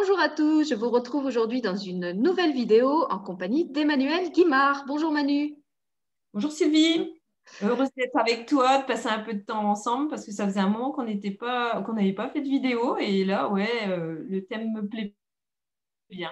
Bonjour à tous, je vous retrouve aujourd'hui dans une nouvelle vidéo en compagnie d'Emmanuel Guimard. Bonjour Manu. Bonjour Sylvie. Heureuse d'être avec toi, de passer un peu de temps ensemble parce que ça faisait un moment qu'on n'était pas, qu'on n'avait pas fait de vidéo et là, ouais, euh, le thème me plaît bien.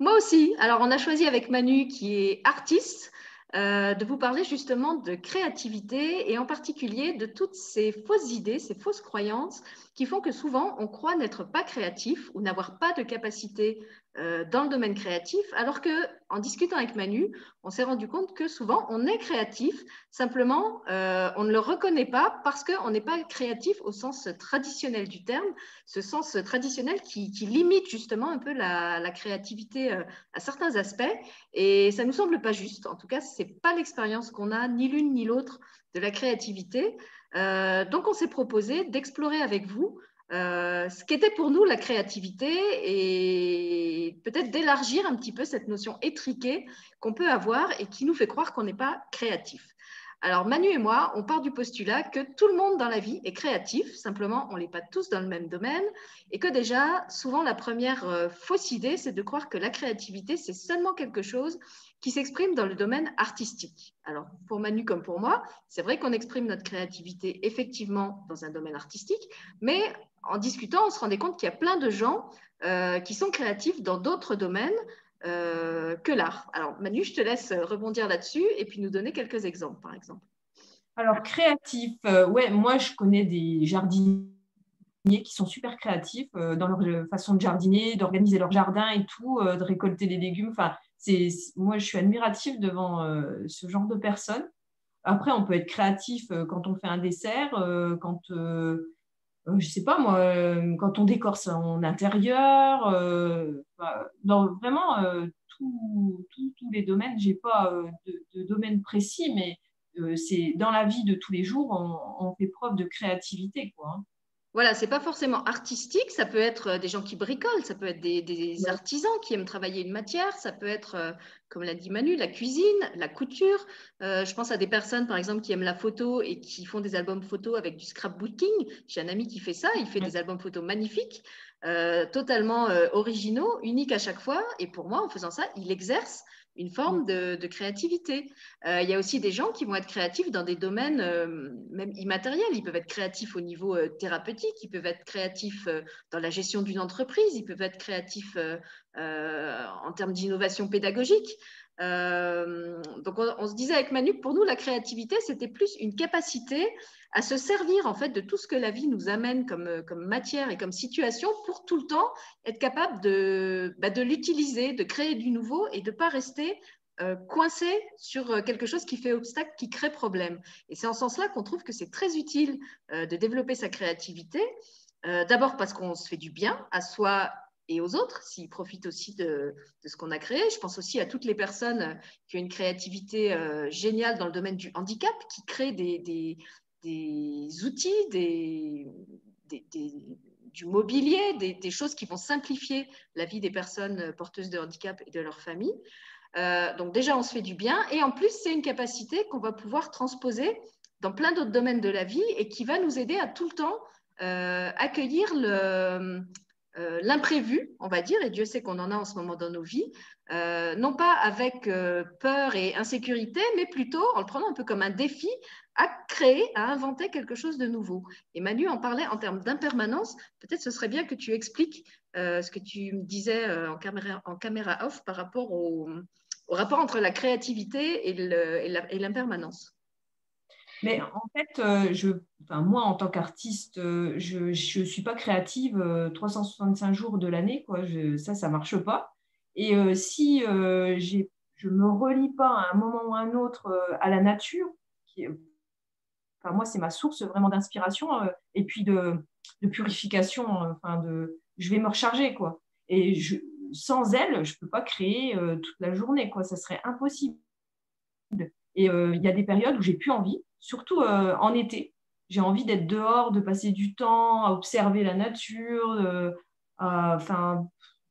Moi aussi. Alors, on a choisi avec Manu qui est artiste. Euh, de vous parler justement de créativité et en particulier de toutes ces fausses idées, ces fausses croyances qui font que souvent on croit n'être pas créatif ou n'avoir pas de capacité euh, dans le domaine créatif, alors que en discutant avec Manu, on s'est rendu compte que souvent on est créatif, simplement euh, on ne le reconnaît pas parce qu'on n'est pas créatif au sens traditionnel du terme, ce sens traditionnel qui, limite justement un peu la, créativité euh, à certains aspects, et ça nous semble pas juste. En tout cas, c'est pas l'expérience qu'on a ni l'une ni l'autre de la créativité. Donc on s'est proposé d'explorer avec vous euh, ce qu'était pour nous la créativité et peut-être d'élargir un petit peu cette notion étriquée qu'on peut avoir et qui nous fait croire qu'on n'est pas créatif. Alors Manu et moi, on part du postulat que tout le monde dans la vie est créatif, simplement on n'est pas tous dans le même domaine. Et que déjà, souvent la première euh, fausse idée, c'est de croire que la créativité, c'est seulement quelque chose qui s'exprime dans le domaine artistique. Alors pour Manu comme pour moi, c'est vrai qu'on exprime notre créativité effectivement dans un domaine artistique, mais en discutant, on se rendait compte qu'il y a plein de gens euh, qui sont créatifs dans d'autres domaines euh, que l'art. Alors, Manu, je te laisse rebondir là-dessus et puis nous donner quelques exemples, par exemple. Alors, créatif, euh, ouais, moi, je connais des jardiniers qui sont super créatifs dans leur façon de jardiner, d'organiser leur jardin et tout, de récolter des légumes. Enfin, c'est, moi, je suis admirative devant ce genre de personnes. Après, on peut être créatif quand on fait un dessert, quand euh, je sais pas moi, euh, quand on décore son intérieur, euh, dans vraiment tous les domaines, j'ai pas de, domaine précis, mais c'est dans la vie de tous les jours, on, fait preuve de créativité. Quoi, hein. Voilà, c'est pas forcément artistique, ça peut être euh, des gens qui bricolent, ça peut être des, artisans qui aiment travailler une matière, ça peut être, euh, comme l'a dit Manu, la cuisine, la couture. Euh, je pense à des personnes, par exemple, qui aiment la photo et qui font des albums photos avec du scrapbooking. J'ai un ami qui fait ça, il fait des albums photos magnifiques, totalement originaux, uniques à chaque fois. Et pour moi, en faisant ça, il exerce une forme de, créativité. Euh, il y a aussi des gens qui vont être créatifs dans des domaines euh, même immatériels. Ils peuvent être créatifs au niveau euh, thérapeutique, ils peuvent être créatifs dans la gestion d'une entreprise, ils peuvent être créatifs en termes d'innovation pédagogique. donc on, se disait avec Manu, pour nous, la créativité, c'était plus une capacité à se servir en fait de tout ce que la vie nous amène comme, comme matière et comme situation pour tout le temps être capable de, bah, de l'utiliser, de créer du nouveau et de ne pas rester euh, coincé sur euh, quelque chose qui fait obstacle, qui crée problème. Et c'est en ce sens-là qu'on trouve que c'est très utile euh, de développer sa créativité. D'abord parce qu'on se fait du bien à soi et aux autres, s'ils profitent aussi de, de ce qu'on a créé. Je pense aussi à toutes les personnes qui ont une créativité géniale dans le domaine du handicap, qui créent des, des outils, du mobilier, des, choses qui vont simplifier la vie des personnes porteuses de handicap et de leurs familles. Euh, donc déjà, on se fait du bien. Et en plus, c'est une capacité qu'on va pouvoir transposer dans plein d'autres domaines de la vie et qui va nous aider à tout le temps euh, accueillir euh, l'imprévu, on va dire, et Dieu sait qu'on en a en ce moment dans nos vies, non pas avec peur et insécurité, mais plutôt en le prenant un peu comme un défi à créer, à inventer quelque chose de nouveau. Et Manu en parlait en termes d'impermanence. Peut-être ce serait bien que tu expliques ce que tu me disais en, caméra, en caméra off par rapport au, rapport entre la créativité et l'impermanence. Mais en fait, euh, je, enfin, moi, en tant qu'artiste, euh, je ne suis pas créative 365 euh, jours de l'année. Ça, ça ne marche pas. Et si je ne me relie pas à un moment ou à un autre à la nature, enfin, moi, c'est ma source vraiment d'inspiration et puis de, purification. Enfin, de, je vais me recharger. Quoi. Et sans elle, je ne peux pas créer toute la journée. Quoi. Ça serait impossible. Et il y a des périodes où j'ai plus envie surtout euh, en été. J'ai envie d'être dehors, de passer du temps à observer la nature, euh, enfin,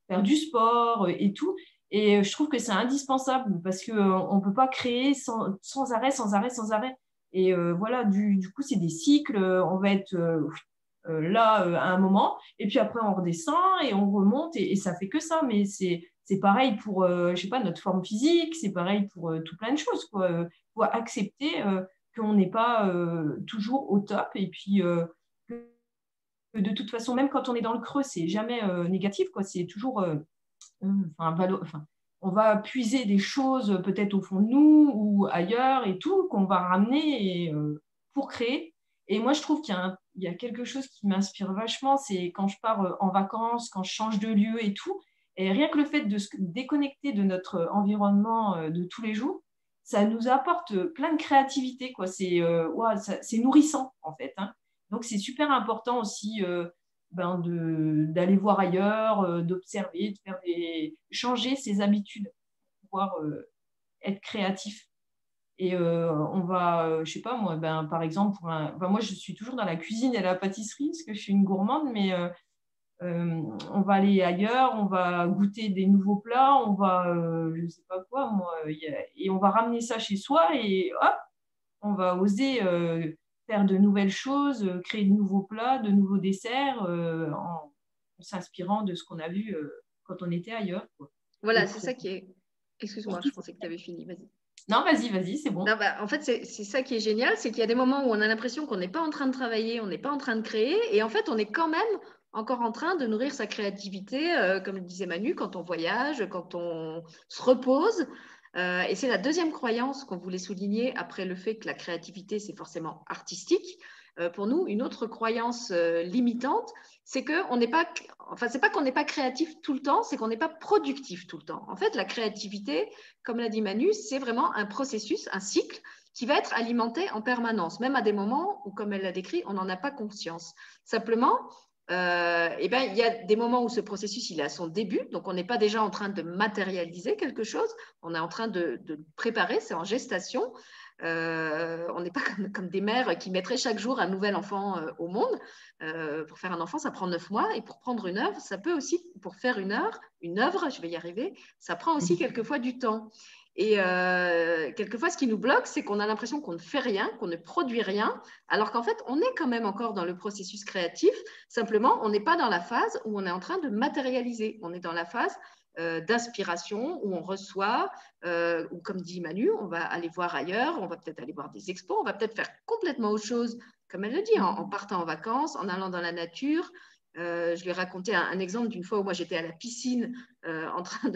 faire du sport euh, et tout. Et je trouve que c'est indispensable parce qu'on ne peut pas créer sans, arrêt, sans arrêt, sans arrêt. Et voilà, du, du coup, c'est des cycles. On va être là à un moment, et puis après on redescend et on remonte et, ça fait que ça. Mais c'est pareil pour, je sais pas, notre forme physique, c'est pareil pour tout plein de choses. Quoi. faut accepter qu'on n'est pas toujours au top et puis de toute façon, même quand on est dans le creux, c'est jamais négatif, quoi. C'est toujours, enfin, on va puiser des choses peut-être au fond de nous ou ailleurs et tout qu'on va ramener pour créer. Et moi, je trouve qu'il y, a quelque chose qui m'inspire vachement, c'est quand je pars euh, en vacances, quand je change de lieu et tout. Et rien que le fait de se déconnecter de notre environnement euh, de tous les jours, ça nous apporte plein de créativité. Quoi. C'est, euh, c'est nourrissant, en fait. Hein. Donc, c'est super important aussi ben d'aller voir ailleurs, d'observer, de faire des... changer ses habitudes pour pouvoir être créatif. Et euh, on va, euh, je sais pas moi, ben, par exemple, un... moi je suis toujours dans la cuisine et la pâtisserie parce que je suis une gourmande, mais euh, on va aller ailleurs, on va goûter des nouveaux plats, on va, je sais pas quoi, moi, et on va ramener ça chez soi et hop, on va oser faire de nouvelles choses, créer de nouveaux plats, de nouveaux desserts en, s'inspirant de ce qu'on a vu quand on était ailleurs. Voilà, c'est ça qui est. Excuse-moi, je pensais que tu avais fini, vas-y. Non, vas-y, vas-y, c'est bon. bah, en fait, c'est ça qui est génial, c'est qu'il y a des moments où on a l'impression qu'on n'est pas en train de travailler, on n'est pas en train de créer, et en fait, on est quand même encore en train de nourrir sa créativité, euh, comme le disait Manu, quand on voyage, quand on se repose. Euh, et c'est la deuxième croyance qu'on voulait souligner après le fait que la créativité, c'est forcément artistique. Euh, pour nous, une autre croyance limitante, c'est qu'on n'est pas, enfin, c'est pas qu'on n'est pas créatif tout le temps, c'est qu'on n'est pas productif tout le temps. En fait, la créativité, comme l'a dit Manu, c'est vraiment un processus, un cycle qui va être alimenté en permanence, même à des moments où, comme elle l'a décrit, on n'en a pas conscience. Simplement, euh, eh ben, il y a des moments où ce processus il est à son début, donc on n'est pas déjà en train de matérialiser quelque chose, on est en train de, de préparer, c'est en gestation. Euh, on n'est pas comme, des mères qui mettraient chaque jour un nouvel enfant euh, au monde. Euh, pour faire un enfant, ça prend neuf mois. Et pour prendre une œuvre, ça peut aussi, pour faire une œuvre, une œuvre, je vais y arriver, ça prend aussi mhm. quelquefois du temps. Et quelquefois, ce qui nous bloque, c'est qu'on a l'impression qu'on ne fait rien, qu'on ne produit rien, alors qu'en fait, on est quand même encore dans le processus créatif. Simplement, on n'est pas dans la phase où on est en train de matérialiser. On est dans la phase euh, d'inspiration où on reçoit, euh, ou comme dit Manu, on va aller voir ailleurs, on va peut-être aller voir des expos, on va peut-être faire complètement autre chose, comme elle le dit, en, partant en vacances, en allant dans la nature. Euh, je lui ai raconté un, exemple d'une fois où moi j'étais à la piscine en train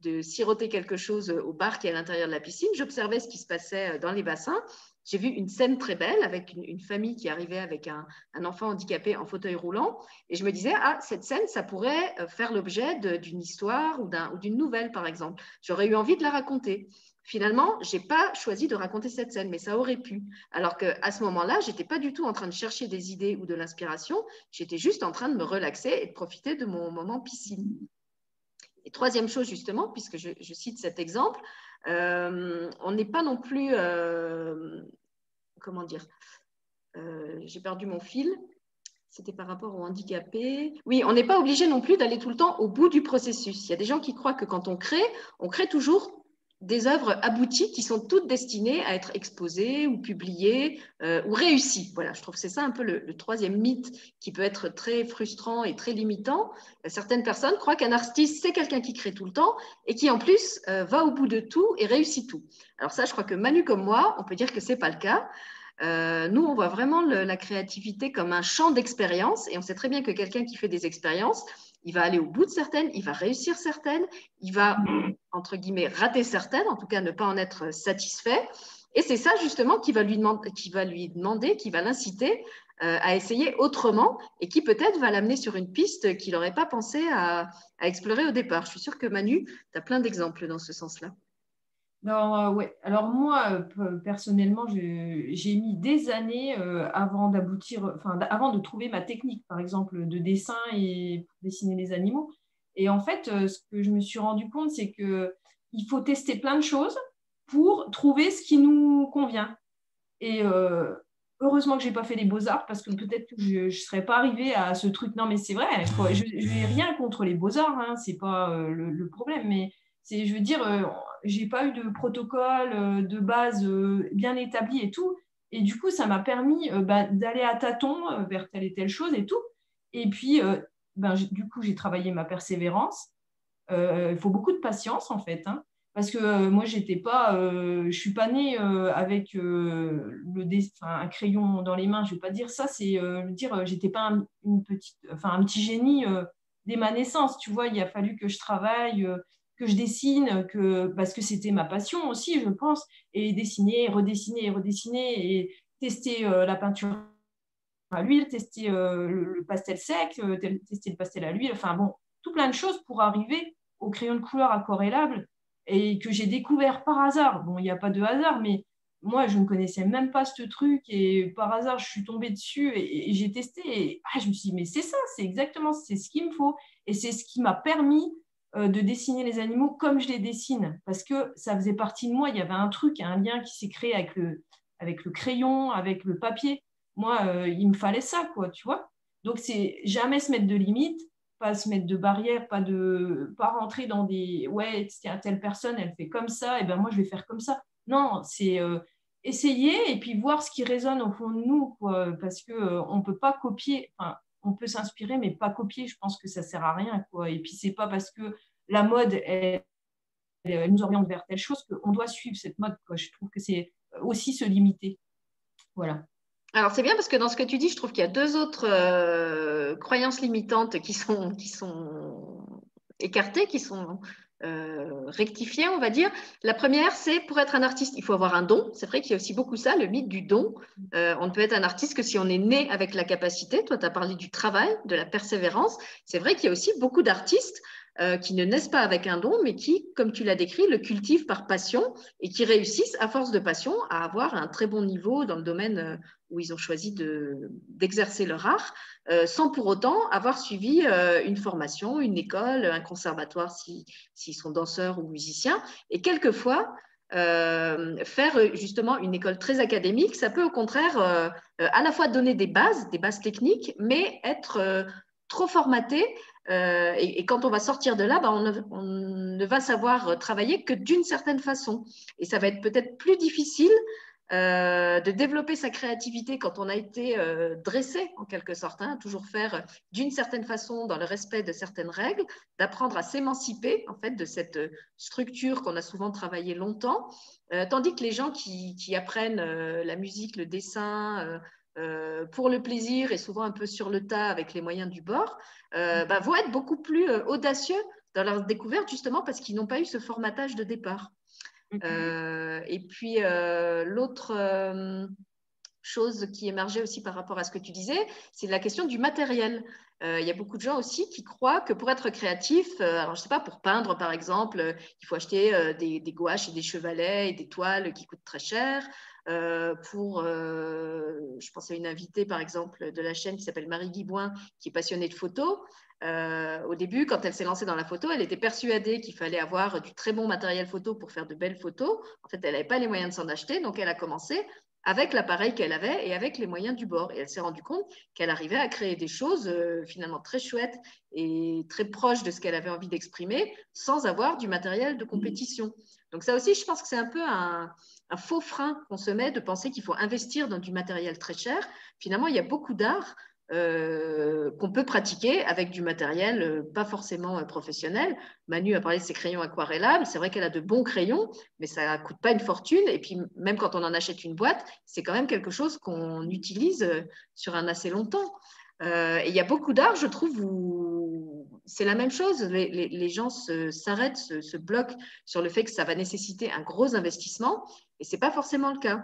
de, siroter quelque chose au bar qui est à l'intérieur de la piscine. J'observais ce qui se passait dans les bassins j'ai vu une scène très belle avec une, famille qui arrivait avec un, enfant handicapé en fauteuil roulant. Et je me disais, ah, cette scène, ça pourrait euh, faire l'objet d'une histoire ou d'une nouvelle, par exemple. J'aurais eu envie de la raconter. Finalement, je n'ai pas choisi de raconter cette scène, mais ça aurait pu. Alors qu'à ce moment-là, je n'étais pas du tout en train de chercher des idées ou de l'inspiration. J'étais juste en train de me relaxer et de profiter de mon moment piscine. Et troisième chose, justement, puisque je cite cet exemple, euh, on n'est pas non plus, euh, comment dire, euh, j'ai perdu mon fil. C'était par rapport aux handicapés. Oui, on n'est pas obligé non plus d'aller tout le temps au bout du processus. Il y a des gens qui croient que quand on crée, on crée toujours des œuvres abouties qui sont toutes destinées à être exposées ou publiées euh, ou réussies. Voilà, je trouve que c'est ça un peu le, troisième mythe qui peut être très frustrant et très limitant. Certaines personnes croient qu'un artiste, c'est quelqu'un qui crée tout le temps et qui en plus euh, va au bout de tout et réussit tout. Alors ça, je crois que Manu comme moi, on peut dire que ce n'est pas le cas. Euh, nous, on voit vraiment la créativité comme un champ d'expérience et on sait très bien que quelqu'un qui fait des expériences, il va aller au bout de certaines, il va réussir certaines, il va, entre guillemets, rater certaines, en tout cas ne pas en être satisfait. Et c'est ça justement qui va lui, demander, qui va lui demander, qui va l'inciter euh, à essayer autrement et qui peut-être va l'amener sur une piste qu'il n'aurait pas pensé à, explorer au départ. Je suis sûre que Manu, tu as plein d'exemples dans ce sens-là. Non, euh, ouais. Alors moi, euh, personnellement, j'ai mis des années euh, avant d'aboutir, enfin, avant de trouver ma technique, par exemple, de dessin et pour dessiner les animaux. Et en fait, ce que je me suis rendu compte, c'est que il faut tester plein de choses pour trouver ce qui nous convient. Et heureusement que j'ai pas fait les beaux arts parce que peut-être que je ne serais pas arrivée à ce truc. Non, mais c'est vrai. je n'ai rien contre les beaux arts, hein, c'est pas le, le, problème, mais c'est, je veux dire, euh, j'ai pas eu de protocole euh, de base euh, bien établi et tout. Et du coup, ça m'a permis bah, d'aller à tâtons vers telle et telle chose et tout. Et puis, ben, du coup, j'ai travaillé ma persévérance. Il faut beaucoup de patience, en fait. Hein. parce que moi, j'étais pas, je suis pas née avec le un crayon dans les mains. Je vais pas dire ça. C'est dire, j'étais pas un, une petite, enfin un petit génie dès ma naissance. Tu vois, il a fallu que je travaille, que je dessine, que, parce que c'était ma passion aussi, je pense, et dessiner, redessiner, redessiner, et tester euh, la peinture à l'huile, tester euh, le, pastel sec, euh, tester le pastel à l'huile, enfin bon, tout plein de choses pour arriver au crayon de couleur aquarellable et que j'ai découvert par hasard. Bon, il n'y a pas de hasard, mais moi, je ne connaissais même pas ce truc et par hasard, je suis tombée dessus et, j'ai testé et ah, je me suis dit, mais c'est ça, c'est exactement, c'est ce qu'il me faut et c'est ce qui m'a permis de dessiner les animaux comme je les dessine, parce que ça faisait partie de moi. Il y avait un truc, un lien qui s'est créé avec le, avec le crayon, avec le papier. Moi, euh, il me fallait ça, quoi, tu vois. Donc, c'est jamais se mettre de limites, pas se mettre de barrières, pas de pas rentrer dans des ouais, telle personne, elle fait comme ça, et ben moi je vais faire comme ça. Non, c'est euh, essayer et puis voir ce qui résonne au fond de nous, parce que on peut pas copier. On peut s'inspirer, mais pas copier. Je pense que ça sert à rien. Et puis, c'est pas parce que la mode, nous oriente vers telle chose qu'on doit suivre cette mode. Je trouve que c'est aussi se limiter. Voilà. Alors, c'est bien parce que dans ce que tu dis, je trouve qu'il y a deux autres euh, croyances limitantes qui sont, qui sont écartées, qui sont euh, rectifier, on va dire. La première, c'est pour être un artiste, il faut avoir un don. C'est vrai qu'il y a aussi beaucoup ça, le mythe du don. Euh, on ne peut être un artiste que si on est né avec la capacité. Toi, tu as parlé du travail, de la persévérance. C'est vrai qu'il y a aussi beaucoup d'artistes euh, qui ne naissent pas avec un don, mais qui, comme tu l'as décrit, le cultivent par passion et qui réussissent, à force de passion, à avoir un très bon niveau dans le domaine euh, où ils ont choisi d'exercer leur art, euh, sans pour autant avoir suivi une formation, une école, un conservatoire s'ils sont danseurs ou musiciens. Et quelquefois, faire justement une école très académique, ça peut au contraire à la fois donner des bases, des bases techniques, mais être trop formaté euh, et, quand on va sortir de là, bah, on, ne, va savoir travailler que d'une certaine façon. Et ça va être peut-être plus difficile euh, de développer sa créativité quand on a été euh, dressé, en quelque sorte, hein, toujours faire d'une certaine façon, dans le respect de certaines règles, d'apprendre à s'émanciper en fait de cette structure qu'on a souvent travaillé longtemps, tandis que les gens qui, qui apprennent la musique, le dessin, euh, pour le plaisir et souvent un peu sur le tas avec les moyens du bord, euh, bah, vont être beaucoup plus euh, audacieux dans leur découverte justement parce qu'ils n'ont pas eu ce formatage de départ. et puis l'autre chose qui émergeait aussi par rapport à ce que tu disais, c'est la question du matériel. Il y a beaucoup de gens aussi qui croient que pour être créatif, alors je ne sais pas, pour peindre par exemple, il faut acheter des, des, gouaches et des chevalets et des toiles qui coûtent très cher. Euh, pour, euh, je pense à une invitée par exemple de la chaîne qui s'appelle Marie Guibouin, qui est passionnée de photos. Euh, au début, quand elle s'est lancée dans la photo, elle était persuadée qu'il fallait avoir du très bon matériel photo pour faire de belles photos. En fait, elle n'avait pas les moyens de s'en acheter, donc elle a commencé avec l'appareil qu'elle avait et avec les moyens du bord. Et elle s'est rendue compte qu'elle arrivait à créer des choses finalement très chouettes et très proches de ce qu'elle avait envie d'exprimer sans avoir du matériel de compétition. Donc ça aussi, je pense que c'est un peu un, faux frein qu'on se met de penser qu'il faut investir dans du matériel très cher. Finalement, il y a beaucoup d'art euh, qu'on peut pratiquer avec du matériel euh, pas forcément euh, professionnel. Manu a parlé de ses crayons aquarellables. C'est vrai qu'elle a de bons crayons, mais ça ne coûte pas une fortune. Et puis, même quand on en achète une boîte, c'est quand même quelque chose qu'on utilise sur un assez long temps. et il y a beaucoup d'art, je trouve, où c'est la même chose. Les, gens s'arrêtent, se, bloquent sur le fait que ça va nécessiter un gros investissement, et ce n'est pas forcément le cas.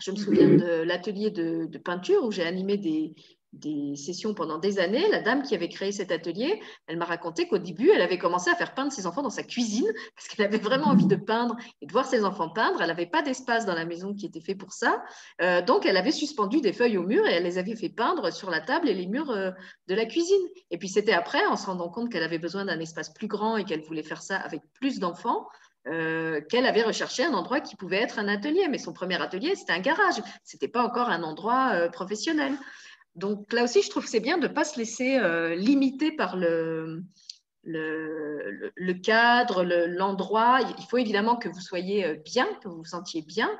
Je me souviens de l'atelier de, peinture où j'ai animé des, des sessions pendant des années. La dame qui avait créé cet atelier, elle m'a raconté qu'au début, elle avait commencé à faire peindre ses enfants dans sa cuisine parce qu'elle avait vraiment envie de peindre et de voir ses enfants peindre. Elle n'avait pas d'espace dans la maison qui était fait pour ça. Euh, donc, elle avait suspendu des feuilles au mur et elle les avait fait peindre sur la table et les murs euh, de la cuisine. Et puis, c'était après, en se rendant compte qu'elle avait besoin d'un espace plus grand et qu'elle voulait faire ça avec plus d'enfants, euh, qu'elle avait recherché un endroit qui pouvait être un atelier. Mais son premier atelier, c'était un garage. Ce n'était pas encore un endroit professionnel. Donc là aussi, je trouve que c'est bien de ne pas se laisser euh, limiter par le, cadre, l'endroit. Il faut évidemment que vous soyez euh, bien, que vous vous sentiez bien.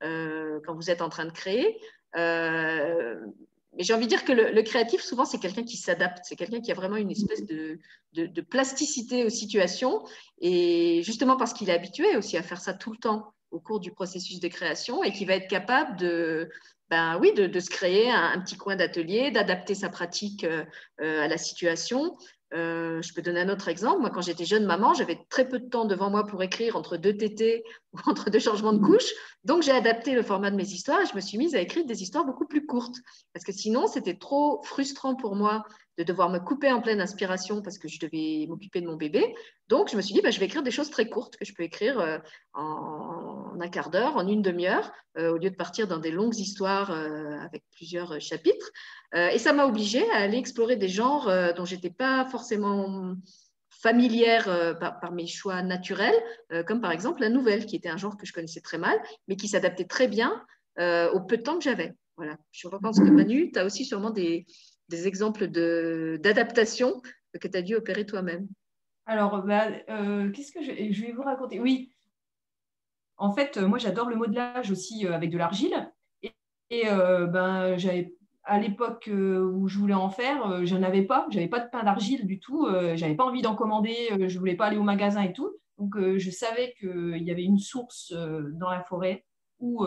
quand vous êtes en train de créer. mais j'ai envie de dire que le, créatif, souvent, c'est quelqu'un qui s'adapte, c'est quelqu'un qui a vraiment une espèce de, de, plasticité aux situations. Et justement parce qu'il est habitué aussi à faire ça tout le temps au cours du processus de création et qui va être capable de, ben oui, de, se créer un, petit coin d'atelier, d'adapter sa pratique euh, euh, à la situation. Euh, je peux donner un autre exemple. Moi, quand j'étais jeune maman, j'avais très peu de temps devant moi pour écrire entre deux tétés ou entre deux changements de couche. Donc, j'ai adapté le format de mes histoires et je me suis mise à écrire des histoires beaucoup plus courtes. Parce que sinon, c'était trop frustrant pour moi de devoir me couper en pleine inspiration parce que je devais m'occuper de mon bébé. Donc, je me suis dit, bah, je vais écrire des choses très courtes que je peux écrire euh, en, un quart d'heure, en une demi-heure, euh, au lieu de partir dans des longues histoires euh, avec plusieurs chapitres. et ça m'a obligée à aller explorer des genres dont je n'étais pas forcément familière par, par, mes choix naturels, comme par exemple la nouvelle, qui était un genre que je connaissais très mal, mais qui s'adaptait très bien au peu de temps que j'avais. Voilà. Je pense que Manu, tu as aussi sûrement des, des exemples d'adaptation que tu as dû opérer toi-même Alors, bah, euh, qu'est-ce que je, vais vous raconter Oui, en fait, moi j'adore le modelage aussi euh, avec de l'argile. Et, euh, ben, à l'époque où je voulais en faire, je n'avais pas, j'avais pas de pain d'argile du tout, j'avais pas envie d'en commander, je voulais pas aller au magasin et tout. Donc je savais qu'il y avait une source dans la forêt où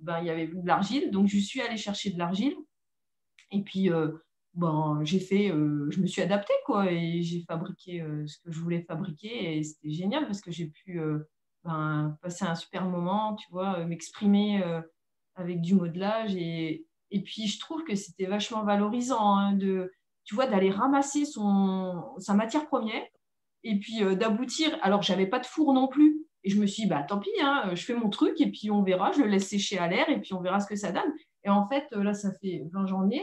ben, il y avait de l'argile. Donc je suis allée chercher de l'argile. Et puis bon, j'ai fait, euh, je me suis adaptée quoi, et j'ai fabriqué euh, ce que je voulais fabriquer et c'était génial parce que j'ai pu euh, ben, passer un super moment, tu vois, m'exprimer avec du modelage et, et puis je trouve que c'était vachement valorisant hein, de, tu vois, d'aller ramasser son, sa matière première et puis d'aboutir. Alors j'avais pas de four non plus. Et je me suis dit, bah, tant pis, hein, je fais mon truc et puis on verra, je le laisse sécher à l'air et puis on verra ce que ça donne. Et en fait, là, ça fait 20 janvier,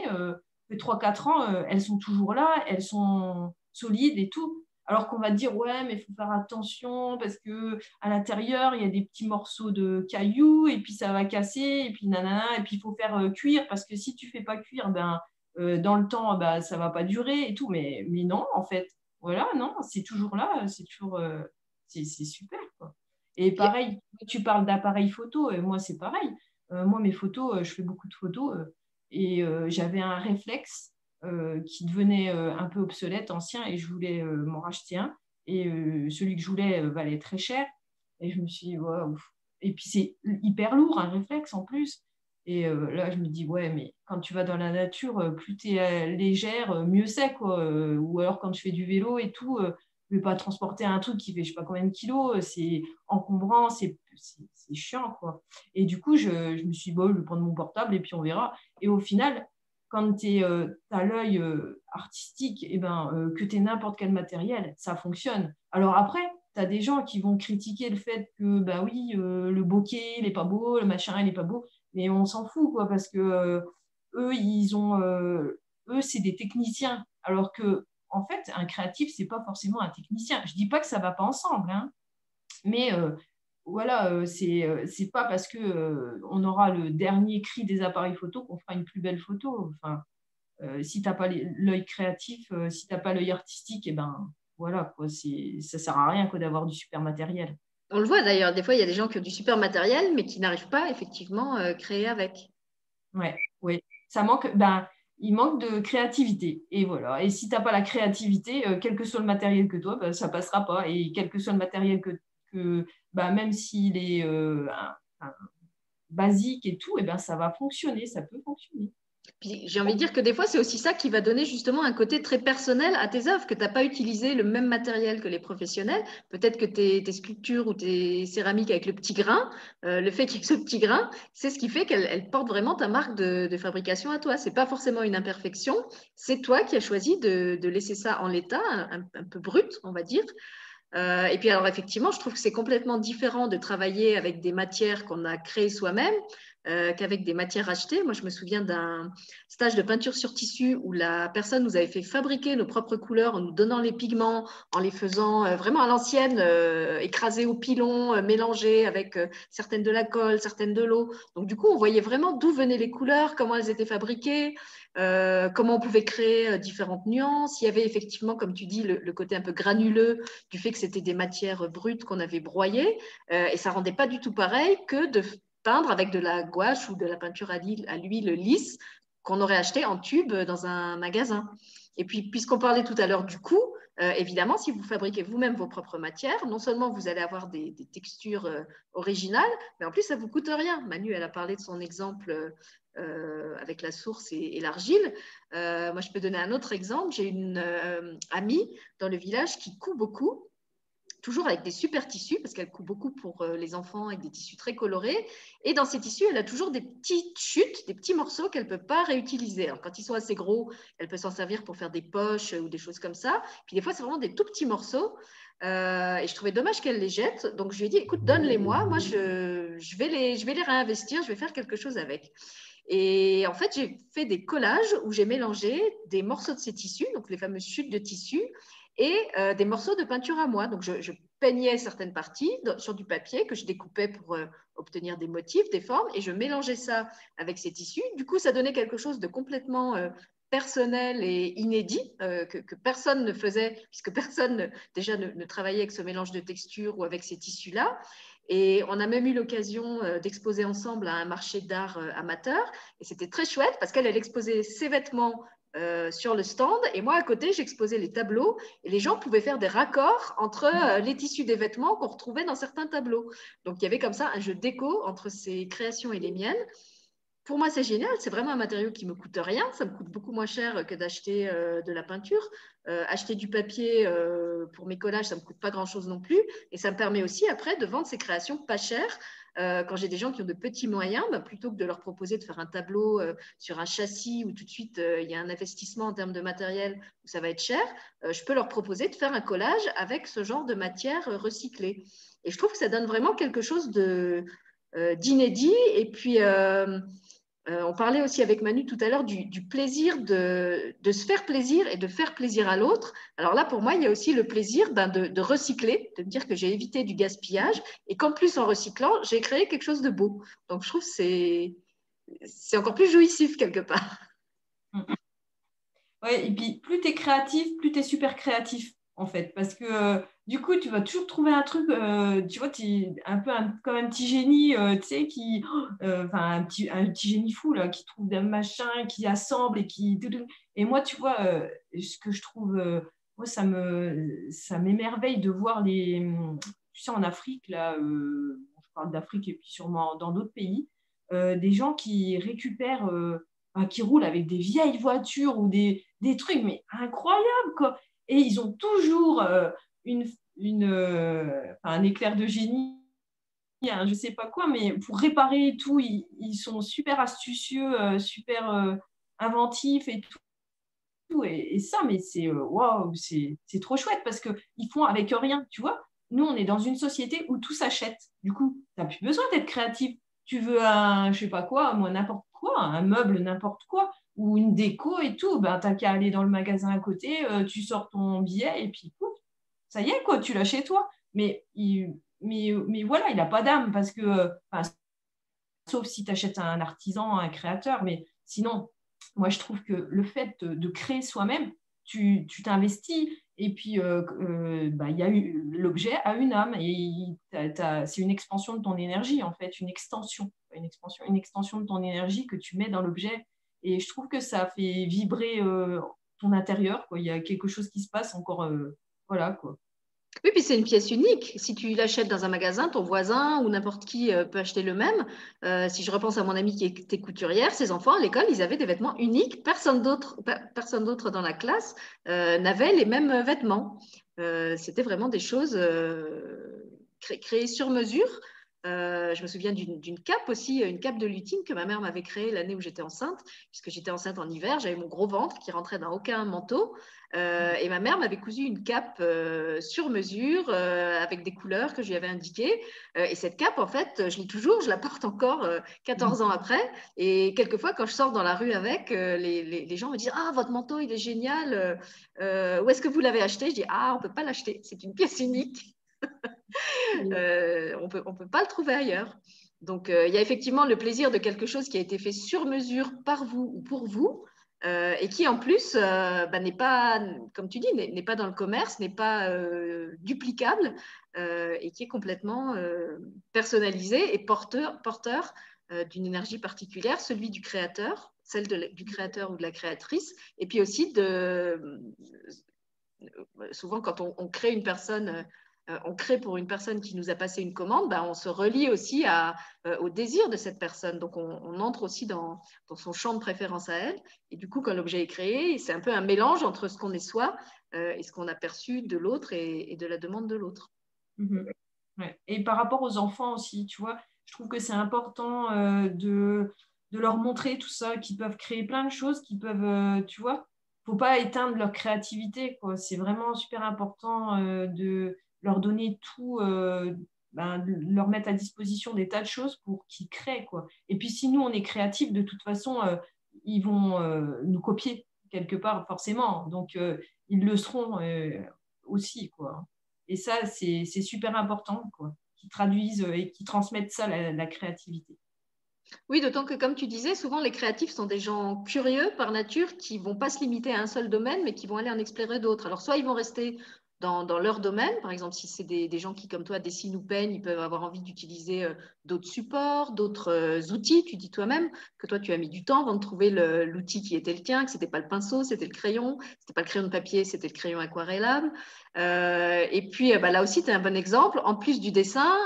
3-4 ans, euh, elles sont toujours là, elles sont solides et tout. Alors qu'on va dire, ouais, mais il faut faire attention parce que à l'intérieur, il y a des petits morceaux de cailloux et puis ça va casser et puis nanana, et puis il faut faire euh, cuire parce que si tu fais pas cuire, ben, euh, dans le temps, ben, ça va pas durer et tout. Mais, mais non, en fait, voilà, non, c'est toujours là, c'est toujours, c'est super. Quoi. Et pareil, tu parles d'appareil photo, et moi c'est pareil. moi, mes photos, je fais beaucoup de photos et euh, j'avais un réflexe euh, qui devenait euh, un peu obsolète, ancien, et je voulais m'en racheter un. Et celui que je voulais valait très cher. Et je me suis dit, Et puis c'est hyper lourd, un réflexe en plus. Et là, je me dis, ouais, mais quand tu vas dans la nature, plus tu es légère, mieux c'est. Quoi. ou alors quand je fais du vélo et tout, je vais pas transporter un truc qui fait je sais pas combien de kilos, c'est encombrant, c'est chiant. Quoi. Et du coup, je, me suis dit, bon, je vais prendre mon portable et puis on verra. Et au final, quand tu euh, as l'œil euh, artistique, et eh ben, euh, que tu aies n'importe quel matériel, ça fonctionne. Alors après, tu as des gens qui vont critiquer le fait que, bah oui, le bokeh, il n'est pas beau, le machin, il n'est pas beau, mais on s'en fout, quoi, parce que eux, ils ont, eux, c'est des techniciens, alors que en fait, un créatif, c'est pas forcément un technicien. Je dis pas que ça va pas ensemble, hein, mais voilà, euh, c'est euh, c'est pas parce que euh, on aura le dernier cri des appareils photo qu'on fera une plus belle photo. Enfin, si tu n'as pas l'œil créatif, si tu n'as pas l'œil artistique, et eh ben voilà, quoi, ça sert à rien quoi d'avoir du super matériel. On le voit d'ailleurs, des fois il y a des gens qui ont du super matériel, mais qui n'arrivent pas effectivement à créer avec. Ouais, oui, ça manque. Ben, il manque de créativité. Et voilà. Et si tu n'as pas la créativité, quel que soit le matériel que toi, ben, ça passera pas. Et quel que soit le matériel que que bah, même s'il est euh, basique et tout, et eh ben, ça va fonctionner, ça peut fonctionner. J'ai envie de dire que des fois, c'est aussi ça qui va donner justement un côté très personnel à tes œuvres, que tu n'as pas utilisé le même matériel que les professionnels. Peut-être que tes, sculptures ou tes céramiques avec le petit grain, euh, le fait qu'il y ait ce petit grain, c'est ce qui fait qu'elle porte vraiment ta marque de, fabrication à toi. Ce n'est pas forcément une imperfection, c'est toi qui as choisi de, laisser ça en l'état, un, peu brut, on va dire, euh, et puis alors effectivement, je trouve que c'est complètement différent de travailler avec des matières qu'on a créées soi-même euh, qu'avec des matières achetées. Moi, je me souviens d'un stage de peinture sur tissu où la personne nous avait fait fabriquer nos propres couleurs en nous donnant les pigments, en les faisant euh, vraiment à l'ancienne, écraser au pilon, mélanger avec certaines de la colle, certaines de l'eau. Donc du coup, on voyait vraiment d'où venaient les couleurs, comment elles étaient fabriquées. Euh, comment on pouvait créer euh, différentes nuances. Il y avait effectivement, comme tu dis, le, côté un peu granuleux du fait que c'était des matières brutes qu'on avait broyées, euh, et ça rendait pas du tout pareil que de peindre avec de la gouache ou de la peinture à l'huile lisse qu'on aurait acheté en tube dans un magasin. Et puis, puisqu'on parlait tout à l'heure du coût, euh, évidemment, si vous fabriquez vous-même vos propres matières, non seulement vous allez avoir des, textures euh, originales, mais en plus, ça ne vous coûte rien. Manu, elle a parlé de son exemple euh, avec la source et, l'argile. moi, je peux donner un autre exemple. J'ai une amie dans le village qui coud beaucoup toujours avec des super tissus, parce qu'elle coud beaucoup pour euh, les enfants avec des tissus très colorés. Et dans ces tissus, elle a toujours des petites chutes, des petits morceaux qu'elle ne peut pas réutiliser. quand ils sont assez gros, elle peut s'en servir pour faire des poches ou des choses comme ça. Puis des fois, c'est vraiment des tout petits morceaux. Euh, et je trouvais dommage qu'elle les jette. Donc je lui ai dit, écoute, donne-les-moi. Moi, je vais les réinvestir, je vais faire quelque chose avec. Et en fait, j'ai fait des collages où j'ai mélangé des morceaux de ces tissus, donc les fameuses chutes de tissus, et euh, des morceaux de peinture à moi. Donc, je, peignais certaines parties sur du papier que je découpais pour euh, obtenir des motifs, des formes, et je mélangeais ça avec ces tissus. Du coup, ça donnait quelque chose de complètement euh, personnel et inédit que, personne ne faisait, puisque personne déjà ne, travaillait avec ce mélange de textures ou avec ces tissus-là. Et on a même eu l'occasion d'exposer ensemble à un marché d'art amateur. Et c'était très chouette parce qu'elle, elle exposait ses vêtements euh, sur le stand et moi à côté j'exposais les tableaux et les gens pouvaient faire des raccords entre euh, les tissus des vêtements qu'on retrouvait dans certains tableaux. Donc il y avait comme ça un jeu d'écho entre ces créations et les miennes. Pour moi c'est génial, c'est vraiment un matériau qui me coûte rien, ça me coûte beaucoup moins cher que d'acheter euh, de la peinture. acheter du papier pour mes collages ça me coûte pas grand chose non plus et ça me permet aussi après de vendre ces créations pas chères euh, quand j'ai des gens qui ont de petits moyens, bah, plutôt que de leur proposer de faire un tableau euh, sur un châssis où tout de suite euh, il y a un investissement en termes de matériel où ça va être cher, je peux leur proposer de faire un collage avec ce genre de matière recyclée. Et je trouve que ça donne vraiment quelque chose d'inédit. Et puis, euh, on parlait aussi avec Manu tout à l'heure du, plaisir de, se faire plaisir et de faire plaisir à l'autre. Alors là, pour moi, il y a aussi le plaisir ben, de, recycler, de me dire que j'ai évité du gaspillage et qu'en plus, en recyclant, j'ai créé quelque chose de beau. Donc, je trouve que c'est, encore plus jouissif quelque part. Ouais, et puis plus tu es créatif, plus tu es super créatif en fait. Parce que euh, du coup, tu vas toujours trouver un truc, euh, tu vois, un peu comme un petit génie, euh, tu sais, qui, enfin, un petit, un petit génie fou, là, qui trouve des machins, qui assemble et qui. Et moi, tu vois, ce que je trouve, moi, ça me, ça m'émerveille de voir les. Tu sais, en Afrique, là, je parle d'Afrique et puis sûrement dans d'autres pays, des gens qui récupèrent. qui roulent avec des vieilles voitures ou des, des trucs, mais incroyables, quoi et ils ont toujours euh, euh, un éclair de génie, je ne sais pas quoi, mais pour réparer tout, ils, sont super astucieux, euh, super inventifs et tout. Et, ça, mais c'est c'est trop chouette parce qu'ils font avec rien, tu vois. Nous, on est dans une société où tout s'achète. Du coup, tu n'as plus besoin d'être créatif. Tu veux un, je sais pas quoi, moi, n'importe un meuble, n'importe quoi ou une déco et tout, ben, t'as qu'à aller dans le magasin à côté, euh, tu sors ton billet et puis ça y est, quoi, tu l'as chez toi. Mais, mais, mais voilà, il n'a pas d'âme parce que, sauf si tu achètes un artisan, un créateur, mais sinon, moi je trouve que le fait de, créer soi-même, tu t'investis et puis euh, euh, bah, y a l'objet a une âme et c'est une expansion de ton énergie en fait, une extension, une expansion, une extension de ton énergie que tu mets dans l'objet et je trouve que ça fait vibrer euh, ton intérieur. Il y a quelque chose qui se passe encore. Voilà, quoi. Oui, puis c'est une pièce unique. Si tu l'achètes dans un magasin, ton voisin ou n'importe qui euh, peut acheter le même. si je repense à mon amie qui était couturière, ses enfants à l'école, ils avaient des vêtements uniques. Personne d'autre, personne d'autre dans la classe n'avait les mêmes vêtements. C'était vraiment des choses créées sur mesure euh, je me souviens d'une cape aussi, une cape de lutin que ma mère m'avait créée l'année où j'étais enceinte, puisque j'étais enceinte en hiver, j'avais mon gros ventre qui rentrait dans aucun manteau. Euh, et ma mère m'avait cousu une cape euh, sur mesure avec des couleurs que je lui avais indiquées. et cette cape, en fait, je l'ai toujours, je la porte encore 14 ans après. Et quelquefois, quand je sors dans la rue avec, les, les, gens me disent Ah, votre manteau, il est génial. où est-ce que vous l'avez acheté? Je dis Ah, on ne peut pas l'acheter, c'est une pièce unique. Euh, on peut, ne peut pas le trouver ailleurs. Donc, euh, il y a effectivement le plaisir de quelque chose qui a été fait sur mesure par vous ou pour vous. et qui en plus bah, n'est pas, comme tu dis, n'est pas dans le commerce, n'est pas duplicable et qui est complètement personnalisé et porteur, porteur d'une énergie particulière, celui du créateur, celle du créateur ou de la créatrice, et puis aussi de, souvent quand on, crée une personne on crée pour une personne qui nous a passé une commande, bah, on se relie aussi au désir de cette personne. Donc, on, entre aussi dans, son champ de préférence à elle. Et du coup, quand l'objet est créé, c'est un peu un mélange entre ce qu'on est soi et ce qu'on a perçu de l'autre et, de la demande de l'autre. Mhm. Et par rapport aux enfants aussi, tu vois, je trouve que c'est important euh, de, de, leur montrer tout ça, qu'ils peuvent créer plein de choses, qu'ils peuvent, euh, tu vois, faut pas éteindre leur créativité. C'est vraiment super important euh, de leur donner tout, ben, leur mettre à disposition des tas de choses pour qu'ils créent. Quoi. Et puis si nous, on est créatifs, de toute façon, ils vont nous copier quelque part, forcément. Donc, ils le seront aussi. Quoi. Et ça, c'est super important, qu'ils traduisent et qu'ils transmettent ça, la, créativité. Oui, d'autant que, comme tu disais, souvent les créatifs sont des gens curieux par nature qui ne vont pas se limiter à un seul domaine, mais qui vont aller en explorer d'autres. Alors, soit ils vont rester dans, leur domaine. Par exemple, si c'est des, gens qui, comme toi, dessinent ou peignent, ils peuvent avoir envie d'utiliser euh, d'autres supports, d'autres euh, outils. Tu dis toi-même que toi, tu as mis du temps avant de trouver l'outil qui était le tien, que ce n'était pas le pinceau, c'était le crayon, ce n'était pas le crayon de papier, c'était le crayon aquarellable. Euh, et puis, bah, là aussi, tu as un bon exemple. En plus du dessin,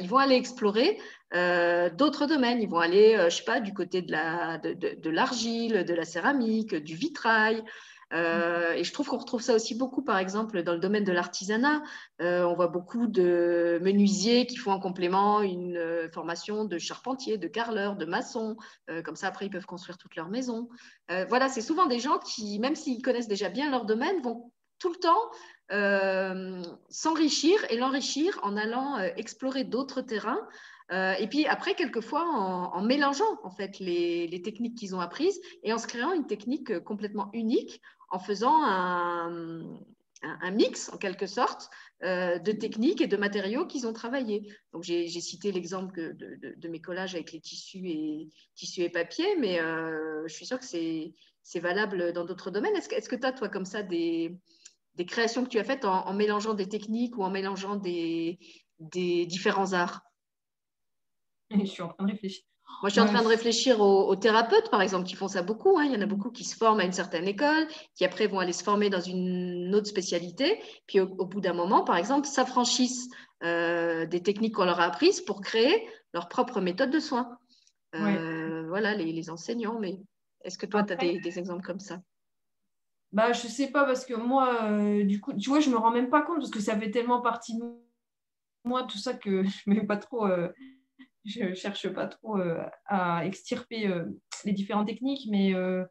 ils vont aller explorer d'autres domaines. Ils vont aller, je sais pas, du côté de l'argile, de, de, la céramique, du vitrail. Euh, et je trouve qu'on retrouve ça aussi beaucoup, par exemple, dans le domaine de l'artisanat. Euh, on voit beaucoup de menuisiers qui font en complément une euh, formation de charpentier, de carreleur, de maçon. comme ça, après, ils peuvent construire toute leur maison. voilà, c'est souvent des gens qui, même s'ils connaissent déjà bien leur domaine, vont tout le temps s'enrichir et l'enrichir en allant explorer d'autres terrains et puis après, quelquefois, en, mélangeant en fait les, techniques qu'ils ont apprises et en se créant une technique complètement unique, en faisant un, mix en quelque sorte euh, de techniques et de matériaux qu'ils ont travaillés. Donc j'ai cité l'exemple de, mes collages avec les tissus et tissus et papier, mais euh, je suis sûre que c'est valable dans d'autres domaines. Est-ce que tu as toi comme ça des, créations que tu as faites en, mélangeant des techniques ou en mélangeant des différents arts? Je suis en train de réfléchir. Moi, je suis en train de réfléchir aux, thérapeutes, par exemple, qui font ça beaucoup. Hein. Il y en a beaucoup qui se forment à une certaine école, qui après vont aller se former dans une autre spécialité, puis au, bout d'un moment, par exemple, s'affranchissent euh, des techniques qu'on leur a apprises pour créer leur propre méthode de soins. Euh, voilà, les, enseignants. Mais est-ce que toi, tu as des, exemples comme ça? Bah, Je ne sais pas, parce que moi, euh, du coup, tu vois, je ne me rends même pas compte, parce que ça fait tellement partie de moi, tout ça, que je ne mets pas trop je ne cherche pas trop euh, à extirper euh, les différentes techniques, mais euh,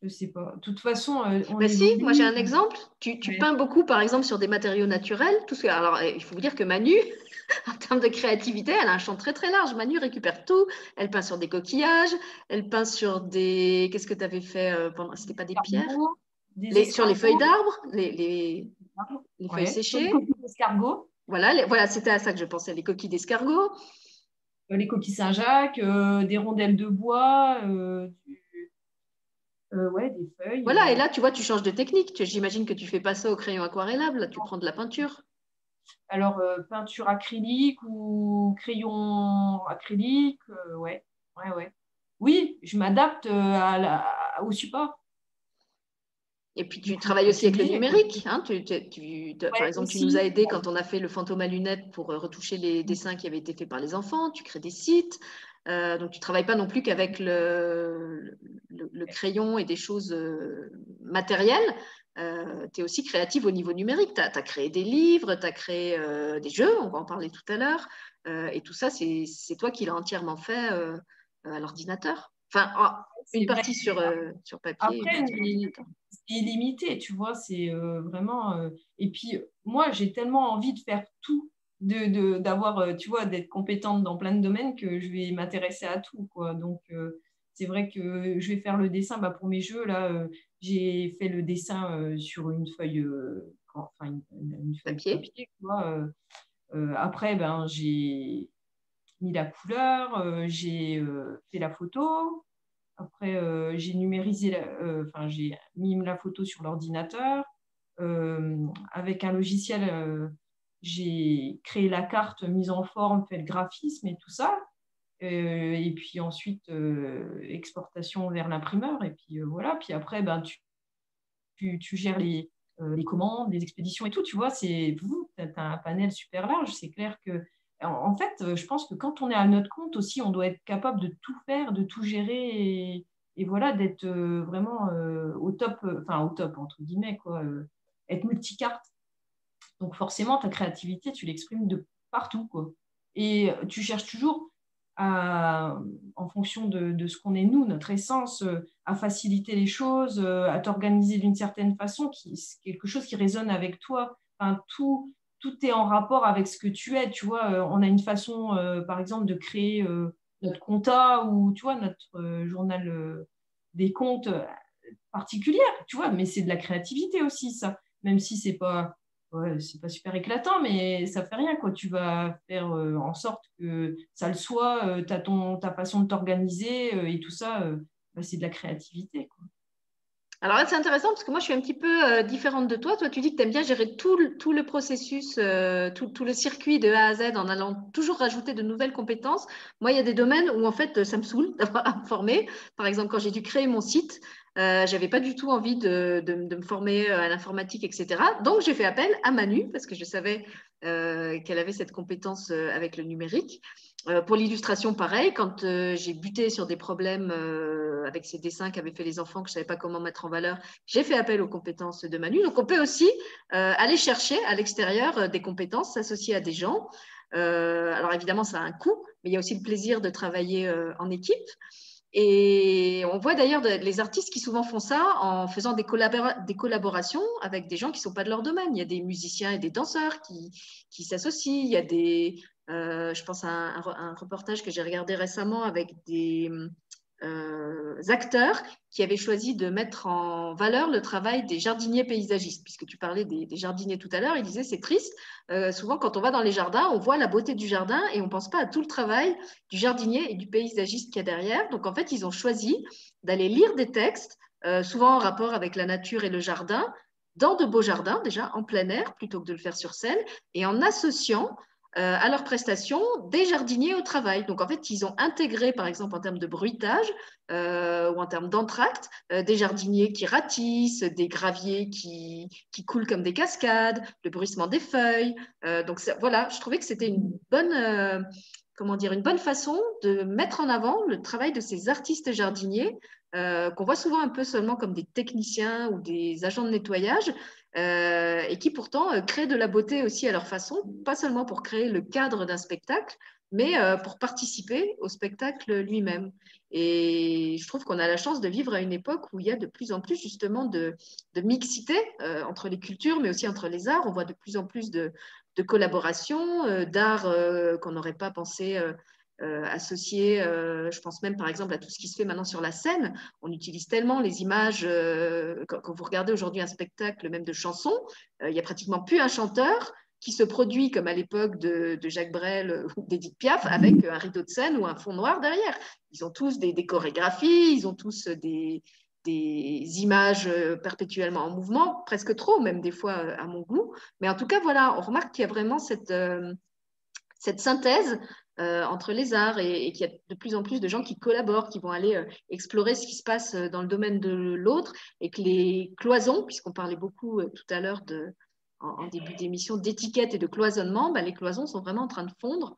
je ne sais pas. De toute façon, on bah si, moi j'ai un exemple. Tu, peins beaucoup, par exemple, sur des matériaux naturels. Tout ce... Alors, il faut vous dire que Manu, en termes de créativité, elle a un champ très très large. Manu récupère tout. Elle peint sur des coquillages, elle peint sur des. Qu'est-ce que tu avais fait pendant C'était pas des pierres? Sur les feuilles d'arbres, les, les... les feuilles séchées. Les coquilles d'escargot. Voilà, voilà c'était à ça que je pensais, les coquilles d'escargot. Euh, les coquilles Saint-Jacques, euh, des rondelles de bois, euh, ouais, des feuilles. Voilà, et là, tu vois, tu changes de technique. J'imagine que tu fais pas ça au crayon aquarellable, là, tu prends de la peinture. Alors, peinture acrylique ou crayon acrylique, ouais, ouais, ouais. Oui, je m'adapte au support. Et puis tu travailles aussi avec le numérique. Hein, par exemple, tu nous as aidé quand on a fait le fantôme à lunettes pour euh, retoucher les dessins qui avaient été faits par les enfants. Tu crées des sites. Euh, donc tu ne travailles pas non plus qu'avec le, le, crayon et des choses euh, matérielles. tu es aussi créative au niveau numérique. Tu as, créé des livres, tu as créé des jeux, on va en parler tout à l'heure. et tout ça, c'est toi qui l'as entièrement fait à l'ordinateur. Enfin, oh, une partie sur, sur papier. Après, illimité, tu vois, c'est euh, vraiment... Euh, et puis, moi, j'ai tellement envie de faire tout, d'avoir, de, euh, tu vois, d'être compétente dans plein de domaines que je vais m'intéresser à tout, quoi. Donc, c'est vrai que je vais faire le dessin bah, pour mes jeux, là, j'ai fait le dessin sur une feuille, enfin, une, feuille papier, papier quoi. après, ben, j'ai mis la couleur, j'ai fait la photo, Après, j'ai numérisé, enfin, j'ai mis la photo sur l'ordinateur. avec un logiciel, j'ai créé la carte, mise en forme, fait le graphisme et tout ça. et puis ensuite, exportation vers l'imprimeur. Et puis voilà. Puis après, ben, tu, tu, tu gères les, les commandes, les expéditions et tout. Tu vois, c'est vous, tu as un panel super large. C'est clair que en fait, euh, je pense que quand on est à notre compte aussi, on doit être capable de tout faire, de tout gérer et, voilà, d'être euh, vraiment euh, au top, enfin au top, entre guillemets, quoi, être multicarte. Donc forcément, ta créativité, tu l'exprimes de partout. Quoi. Et tu cherches toujours, en fonction de, ce qu'on est nous, notre essence, à faciliter les choses, à t'organiser d'une certaine façon, quelque chose qui résonne avec toi. Enfin, tout, tout est en rapport avec ce que tu es. Tu vois, euh, on a une façon, euh, par exemple, de créer euh, notre compta ou, tu vois, notre journal des comptes particulière, tu vois, mais c'est de la créativité aussi, ça. Même si c'est pas, pas super éclatant, mais ça fait rien, quoi. Tu vas faire en sorte que ça le soit, tu ta façon de t'organiser et tout ça, bah, c'est de la créativité. Alors là, c'est intéressant parce que moi, je suis un petit peu euh, différente de toi. Toi, tu dis que tu aimes bien gérer tout le, tout le processus, euh, tout, le circuit de A à Z en allant toujours rajouter de nouvelles compétences. Moi, il y a des domaines où, en fait, ça me saoule d'avoir à me former. Par exemple, quand j'ai dû créer mon site, euh, j'avais pas du tout envie de, me former à l'informatique, etc. Donc, j'ai fait appel à Manu parce que je savais euh, qu'elle avait cette compétence avec le numérique. Euh, pour l'illustration, pareil, quand euh, j'ai buté sur des problèmes euh, avec ces dessins qu'avaient fait les enfants que je ne savais pas comment mettre en valeur, j'ai fait appel aux compétences de Manu. Donc, on peut aussi aller chercher à l'extérieur des compétences, s'associer à des gens. alors, évidemment, ça a un coût, mais il y a aussi le plaisir de travailler en équipe. Et on voit d'ailleurs les artistes qui souvent font ça en faisant des, collaborations avec des gens qui ne sont pas de leur domaine. Il y a des musiciens et des danseurs qui, qui s'associent. Il y a des, euh, je pense à un, reportage que j'ai regardé récemment avec des euh, acteurs qui avaient choisi de mettre en valeur le travail des jardiniers paysagistes. Puisque tu parlais des, jardiniers tout à l'heure, ils disaient c'est triste. Euh, souvent, quand on va dans les jardins, on voit la beauté du jardin et on ne pense pas à tout le travail du jardinier et du paysagiste qu'il y a derrière. Donc, en fait, ils ont choisi d'aller lire des textes, souvent en rapport avec la nature et le jardin, dans de beaux jardins, déjà en plein air, plutôt que de le faire sur scène, et en associant euh, à leurs prestations des jardiniers au travail. Donc en fait, ils ont intégré, par exemple, en termes de bruitage euh, ou en termes d'entracte, euh, des jardiniers qui ratissent, des graviers qui, qui, coulent comme des cascades, le bruissement des feuilles. donc voilà, je trouvais que c'était une bonne, comment dire, une bonne façon de mettre en avant le travail de ces artistes jardiniers qu'on voit souvent un peu seulement comme des techniciens ou des agents de nettoyage, euh, et qui pourtant euh, créent de la beauté aussi à leur façon, pas seulement pour créer le cadre d'un spectacle, mais euh, pour participer au spectacle lui-même. Et je trouve qu'on a la chance de vivre à une époque où il y a de plus en plus justement de, mixité entre les cultures, mais aussi entre les arts. On voit de plus en plus de, collaborations, d'art qu'on n'aurait pas pensé euh, associé, euh, je pense même par exemple à tout ce qui se fait maintenant sur la scène. On utilise tellement les images. Euh, quand, vous regardez aujourd'hui un spectacle, même de chansons, il n'y a pratiquement plus un chanteur qui se produit comme à l'époque de, Jacques Brel ou d'Edith Piaf avec un rideau de scène ou un fond noir derrière. Ils ont tous des, chorégraphies, ils ont tous des, images perpétuellement en mouvement, presque trop, même des fois à mon goût. Mais en tout cas, voilà, on remarque qu'il y a vraiment cette synthèse euh, entre les arts et, qu'il y a de plus en plus de gens qui collaborent, qui vont aller euh, explorer ce qui se passe euh, dans le domaine de l'autre et que les cloisons, puisqu'on parlait beaucoup tout à l'heure en, début d'émission d'étiquette et de cloisonnement, bah, les cloisons sont vraiment en train de fondre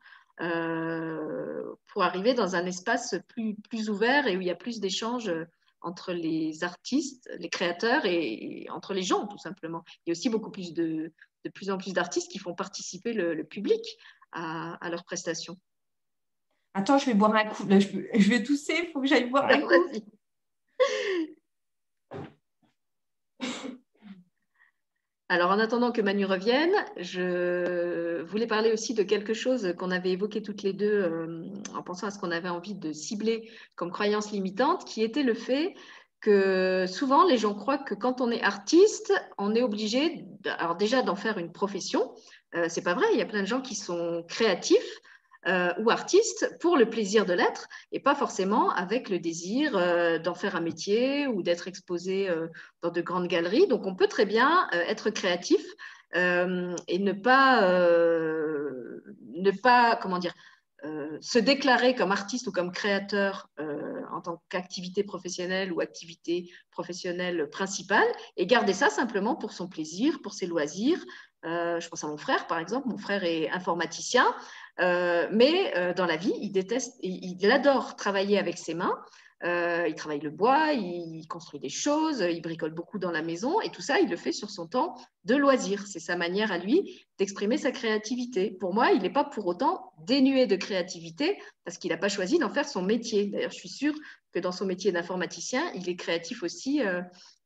pour arriver dans un espace plus, ouvert et où il y a plus d'échanges entre les artistes, les créateurs et, entre les gens, tout simplement. Il y a aussi beaucoup plus de, plus en plus d'artistes qui font participer le, public à leurs prestations. Attends, je vais boire un coup. je, vais tousser, il faut que j'aille boire un coup. Alors, en attendant que Manu revienne, je voulais parler aussi de quelque chose qu'on avait évoqué toutes les deux euh, en pensant à ce qu'on avait envie de cibler comme croyance limitante, qui était le fait que souvent les gens croient que quand on est artiste, on est obligé, alors déjà d'en faire une profession. Euh, c'est pas vrai. Il y a plein de gens qui sont créatifs ou artiste pour le plaisir de l'être et pas forcément avec le désir d'en faire un métier ou d'être exposé dans de grandes galeries. Donc on peut très bien être créatif et ne pas, ne pas, comment dire, euh, se déclarer comme artiste ou comme créateur euh, en tant qu'activité professionnelle ou activité professionnelle principale et garder ça simplement pour son plaisir, pour ses loisirs. Euh, je pense à mon frère, par exemple. Mon frère est informaticien, mais dans la vie, il déteste, il adore travailler avec ses mains. Euh, il travaille le bois, il construit des choses, il bricole beaucoup dans la maison et tout ça, il le fait sur son temps de loisir. C'est sa manière à lui d'exprimer sa créativité. Pour moi, il n'est pas pour autant dénué de créativité parce qu'il n'a pas choisi d'en faire son métier. D'ailleurs, je suis sûre que dans son métier d'informaticien, il est créatif aussi euh,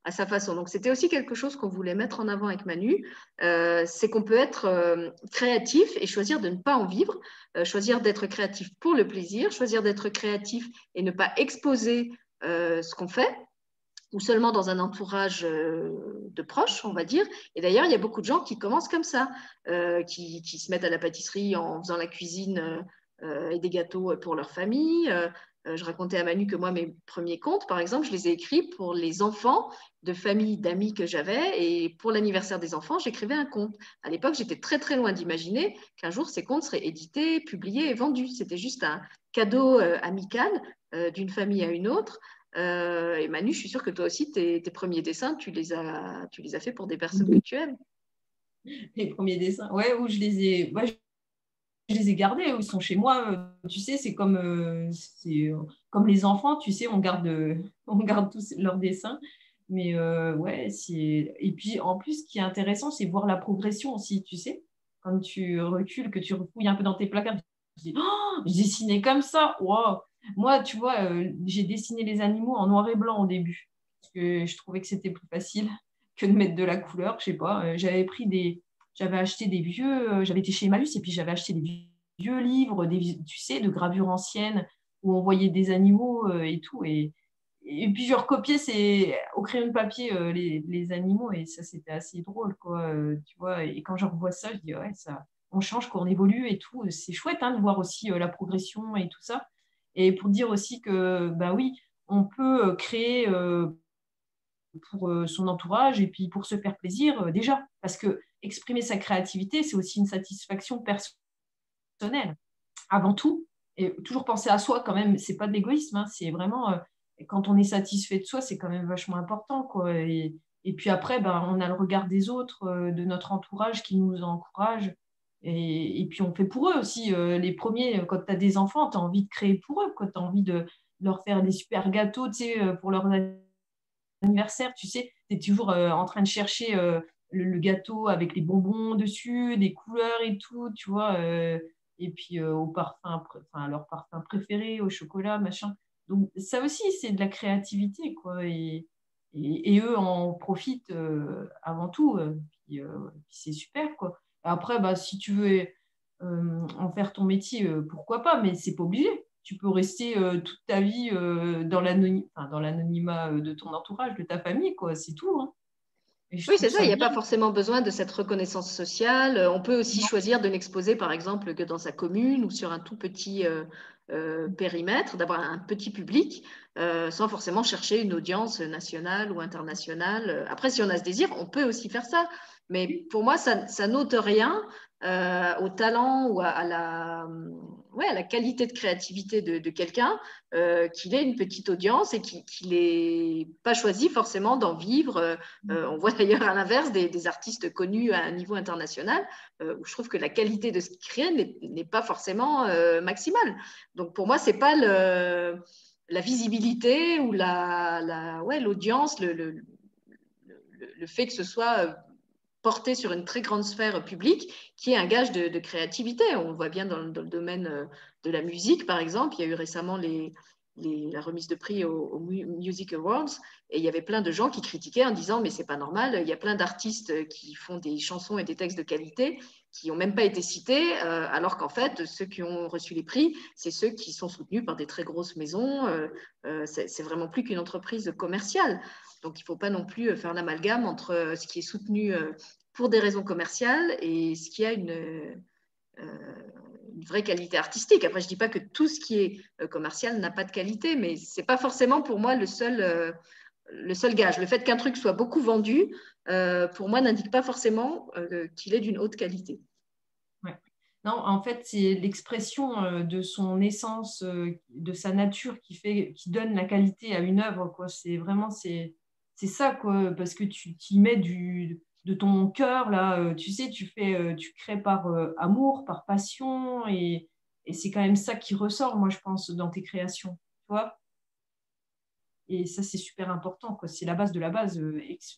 à sa façon. Donc, c'était aussi quelque chose qu'on voulait mettre en avant avec Manu, euh, c'est qu'on peut être euh, créatif et choisir de ne pas en vivre, euh, choisir d'être créatif pour le plaisir, choisir d'être créatif et ne pas exposer ce qu'on fait, ou seulement dans un entourage de proches, on va dire. Et d'ailleurs, il y a beaucoup de gens qui commencent comme ça, qui, qui, se mettent à la pâtisserie en faisant la cuisine et des gâteaux pour leur famille. Je racontais à Manu que moi, mes premiers contes, par exemple, je les ai écrits pour les enfants de famille, d'amis que j'avais. Et pour l'anniversaire des enfants, j'écrivais un conte. À l'époque, j'étais très très loin d'imaginer qu'un jour ces contes seraient édités, publiés et vendus. C'était juste un cadeau euh, amical euh, d'une famille à une autre. Euh, et Manu, je suis sûre que toi aussi, tes, premiers dessins, tu les, as, tu les as fait pour des personnes que tu aimes. Les premiers dessins, ouais, où je les ai. Je les ai gardés, ils sont chez moi. Tu sais, c'est comme, comme les enfants, tu sais, on garde, on garde tous leurs dessins. Mais euh, ouais, et puis en plus, ce qui est intéressant, c'est voir la progression aussi, tu sais. Quand tu recules, que tu refouilles un peu dans tes placards, tu dis, oh, je dessinais comme ça, wow. Moi, tu vois, euh, j'ai dessiné les animaux en noir et blanc au début, parce que je trouvais que c'était plus facile que de mettre de la couleur, je sais pas. Euh, j'avais pris des, j'avais acheté des vieux, j'avais été chez Malus et puis j'avais acheté des vieux livres, des, tu sais, de gravures anciennes où on voyait des animaux et tout. Et, et puis je recopiais au crayon de papier euh, les, les, animaux et ça c'était assez drôle quoi euh, tu vois. Et quand je revois ça je dis ouais ça on change qu'on évolue et tout. C'est chouette hein, de voir aussi euh, la progression et tout ça. Et pour dire aussi que bah oui on peut créer pour son entourage et puis pour se faire plaisir déjà parce que exprimer sa créativité c'est aussi une satisfaction personnelle avant tout et toujours penser à soi quand même c'est pas de l'égoïsme hein, c'est vraiment quand on est satisfait de soi, c'est quand même vachement important. Quoi. Et, puis après, ben, on a le regard des autres, euh, de notre entourage qui nous encourage. Et, puis on fait pour eux aussi. Euh, les premiers, quand tu as des enfants, tu as envie de créer pour eux. Tu as envie de leur faire des super gâteaux euh, pour leur anniversaire. Tu sais, tu es toujours en train de chercher le, gâteau avec les bonbons dessus, des couleurs et tout, tu vois. et puis au parfum, enfin, leur parfum préféré, au chocolat, machin. Donc ça aussi, c'est de la créativité, quoi. Et, eux en profitent euh, avant tout. Euh, euh, puis, c'est super, quoi. Après, bah, si tu veux en faire ton métier, pourquoi pas, mais c'est pas obligé. Tu peux rester toute ta vie dans l'anonymat de ton entourage, de ta famille, quoi. C'est tout. Hein. Oui, c'est ça, il n'y a pas forcément besoin de cette reconnaissance sociale. On peut aussi choisir de n'exposer, par exemple, que dans sa commune ou sur un tout petit euh, périmètre, d'avoir un petit public, euh, sans forcément chercher une audience nationale ou internationale. Après, si on a ce désir, on peut aussi faire ça. Mais pour moi, ça, ça n'ôte rien euh, au talent ou à, la, ouais, la qualité de créativité de, quelqu'un euh, qu'il ait une petite audience et qu'il n'ait pas choisi forcément d'en vivre. Euh, on voit d'ailleurs à l'inverse des, artistes connus à un niveau international où je trouve que la qualité de ce qu'ils créent n'est pas forcément maximale. Donc pour moi, ce n'est pas la visibilité ou la, ouais, l'audience, le, le, fait que ce soit porté sur une très grande sphère publique qui est un gage de, créativité. On voit bien dans, le domaine euh, de la musique, par exemple. Il y a eu récemment la remise de prix aux, Music Awards et il y avait plein de gens qui critiquaient en disant mais c'est pas normal, il y a plein d'artistes qui font des chansons et des textes de qualité qui n'ont même pas été cités, euh, alors qu'en fait, ceux qui ont reçu les prix, c'est ceux qui sont soutenus par des très grosses maisons. Euh, c'est vraiment plus qu'une entreprise commerciale. Donc, il ne faut pas non plus faire l'amalgame entre ce qui est soutenu pour des raisons commerciales et ce qui a une, euh, une vraie qualité artistique. Après, je ne dis pas que tout ce qui est commercial n'a pas de qualité, mais ce n'est pas forcément pour moi le seul, le seul gage. Le fait qu'un truc soit beaucoup vendu, pour moi, n'indique pas forcément qu'il est d'une haute qualité. Non, en fait, c'est l'expression de son essence, de sa nature qui, fait, qui donne la qualité à une œuvre. C'est vraiment c'est, ça, parce que tu y mets du, de ton cœur, là, euh, tu sais, tu, fais, euh, tu crées par euh, amour, par passion, et, c'est quand même ça qui ressort, moi, je pense, dans tes créations, Et ça, c'est super important, quoi. C'est la base de la base,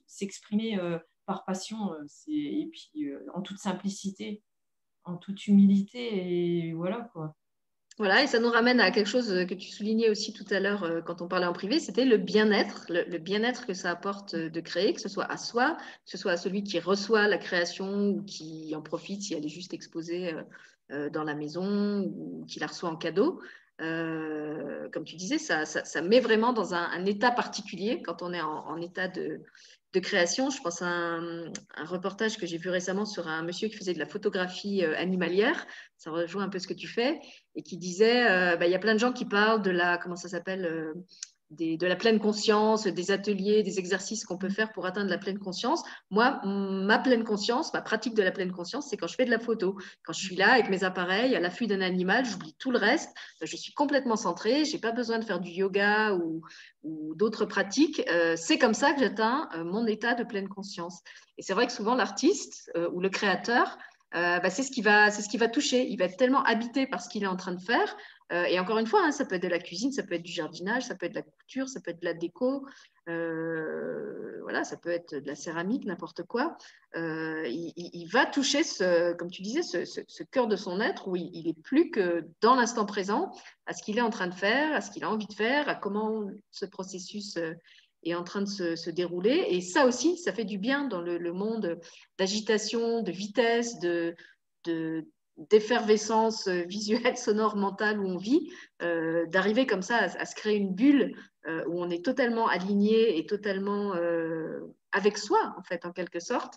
s'exprimer par passion, et puis en toute simplicité, en toute humilité, et voilà, quoi. Voilà, et ça nous ramène à quelque chose que tu soulignais aussi tout à l'heure euh, quand on parlait en privé, c'était le bien-être, le, bien-être que ça apporte euh, de créer, que ce soit à soi, que ce soit à celui qui reçoit la création ou qui en profite si elle est juste exposée euh, dans la maison ou qui la reçoit en cadeau. comme tu disais, ça, met vraiment dans un, état particulier quand on est en état de, de création. Je pense à un, reportage que j'ai vu récemment sur un monsieur qui faisait de la photographie euh, animalière. Ça rejoint un peu ce que tu fais et qui disait, euh, bah, il y a plein de gens qui parlent de la, comment ça s'appelle, euh, de la pleine conscience, des ateliers, des exercices qu'on peut faire pour atteindre la pleine conscience. Moi, ma pleine conscience, ma pratique de la pleine conscience, c'est quand je fais de la photo. Quand je suis là avec mes appareils, à l'affût d'un animal, j'oublie tout le reste. Je suis complètement centrée. Je n'ai pas besoin de faire du yoga ou, d'autres pratiques. Euh, c'est comme ça que j'atteins euh, mon état de pleine conscience. Et c'est vrai que souvent, l'artiste euh, ou le créateur, bah, c'est ce, qui va, ce qui va toucher. Il va être tellement habité par ce qu'il est en train de faire euh, et encore une fois, hein, ça peut être de la cuisine, ça peut être du jardinage, ça peut être de la couture, ça peut être de la déco, euh, voilà, ça peut être de la céramique, n'importe quoi. Euh, il, va toucher, ce, comme tu disais, ce, cœur de son être où il, est plus que dans l'instant présent, à ce qu'il est en train de faire, à ce qu'il a envie de faire, à comment ce processus est en train de se, dérouler. Et ça aussi, ça fait du bien dans le, monde d'agitation, de vitesse, de, de, d'effervescence euh, visuelle, sonore, mentale où on vit, euh, d'arriver comme ça à, se créer une bulle euh, où on est totalement aligné et totalement avec soi, en fait, en quelque sorte.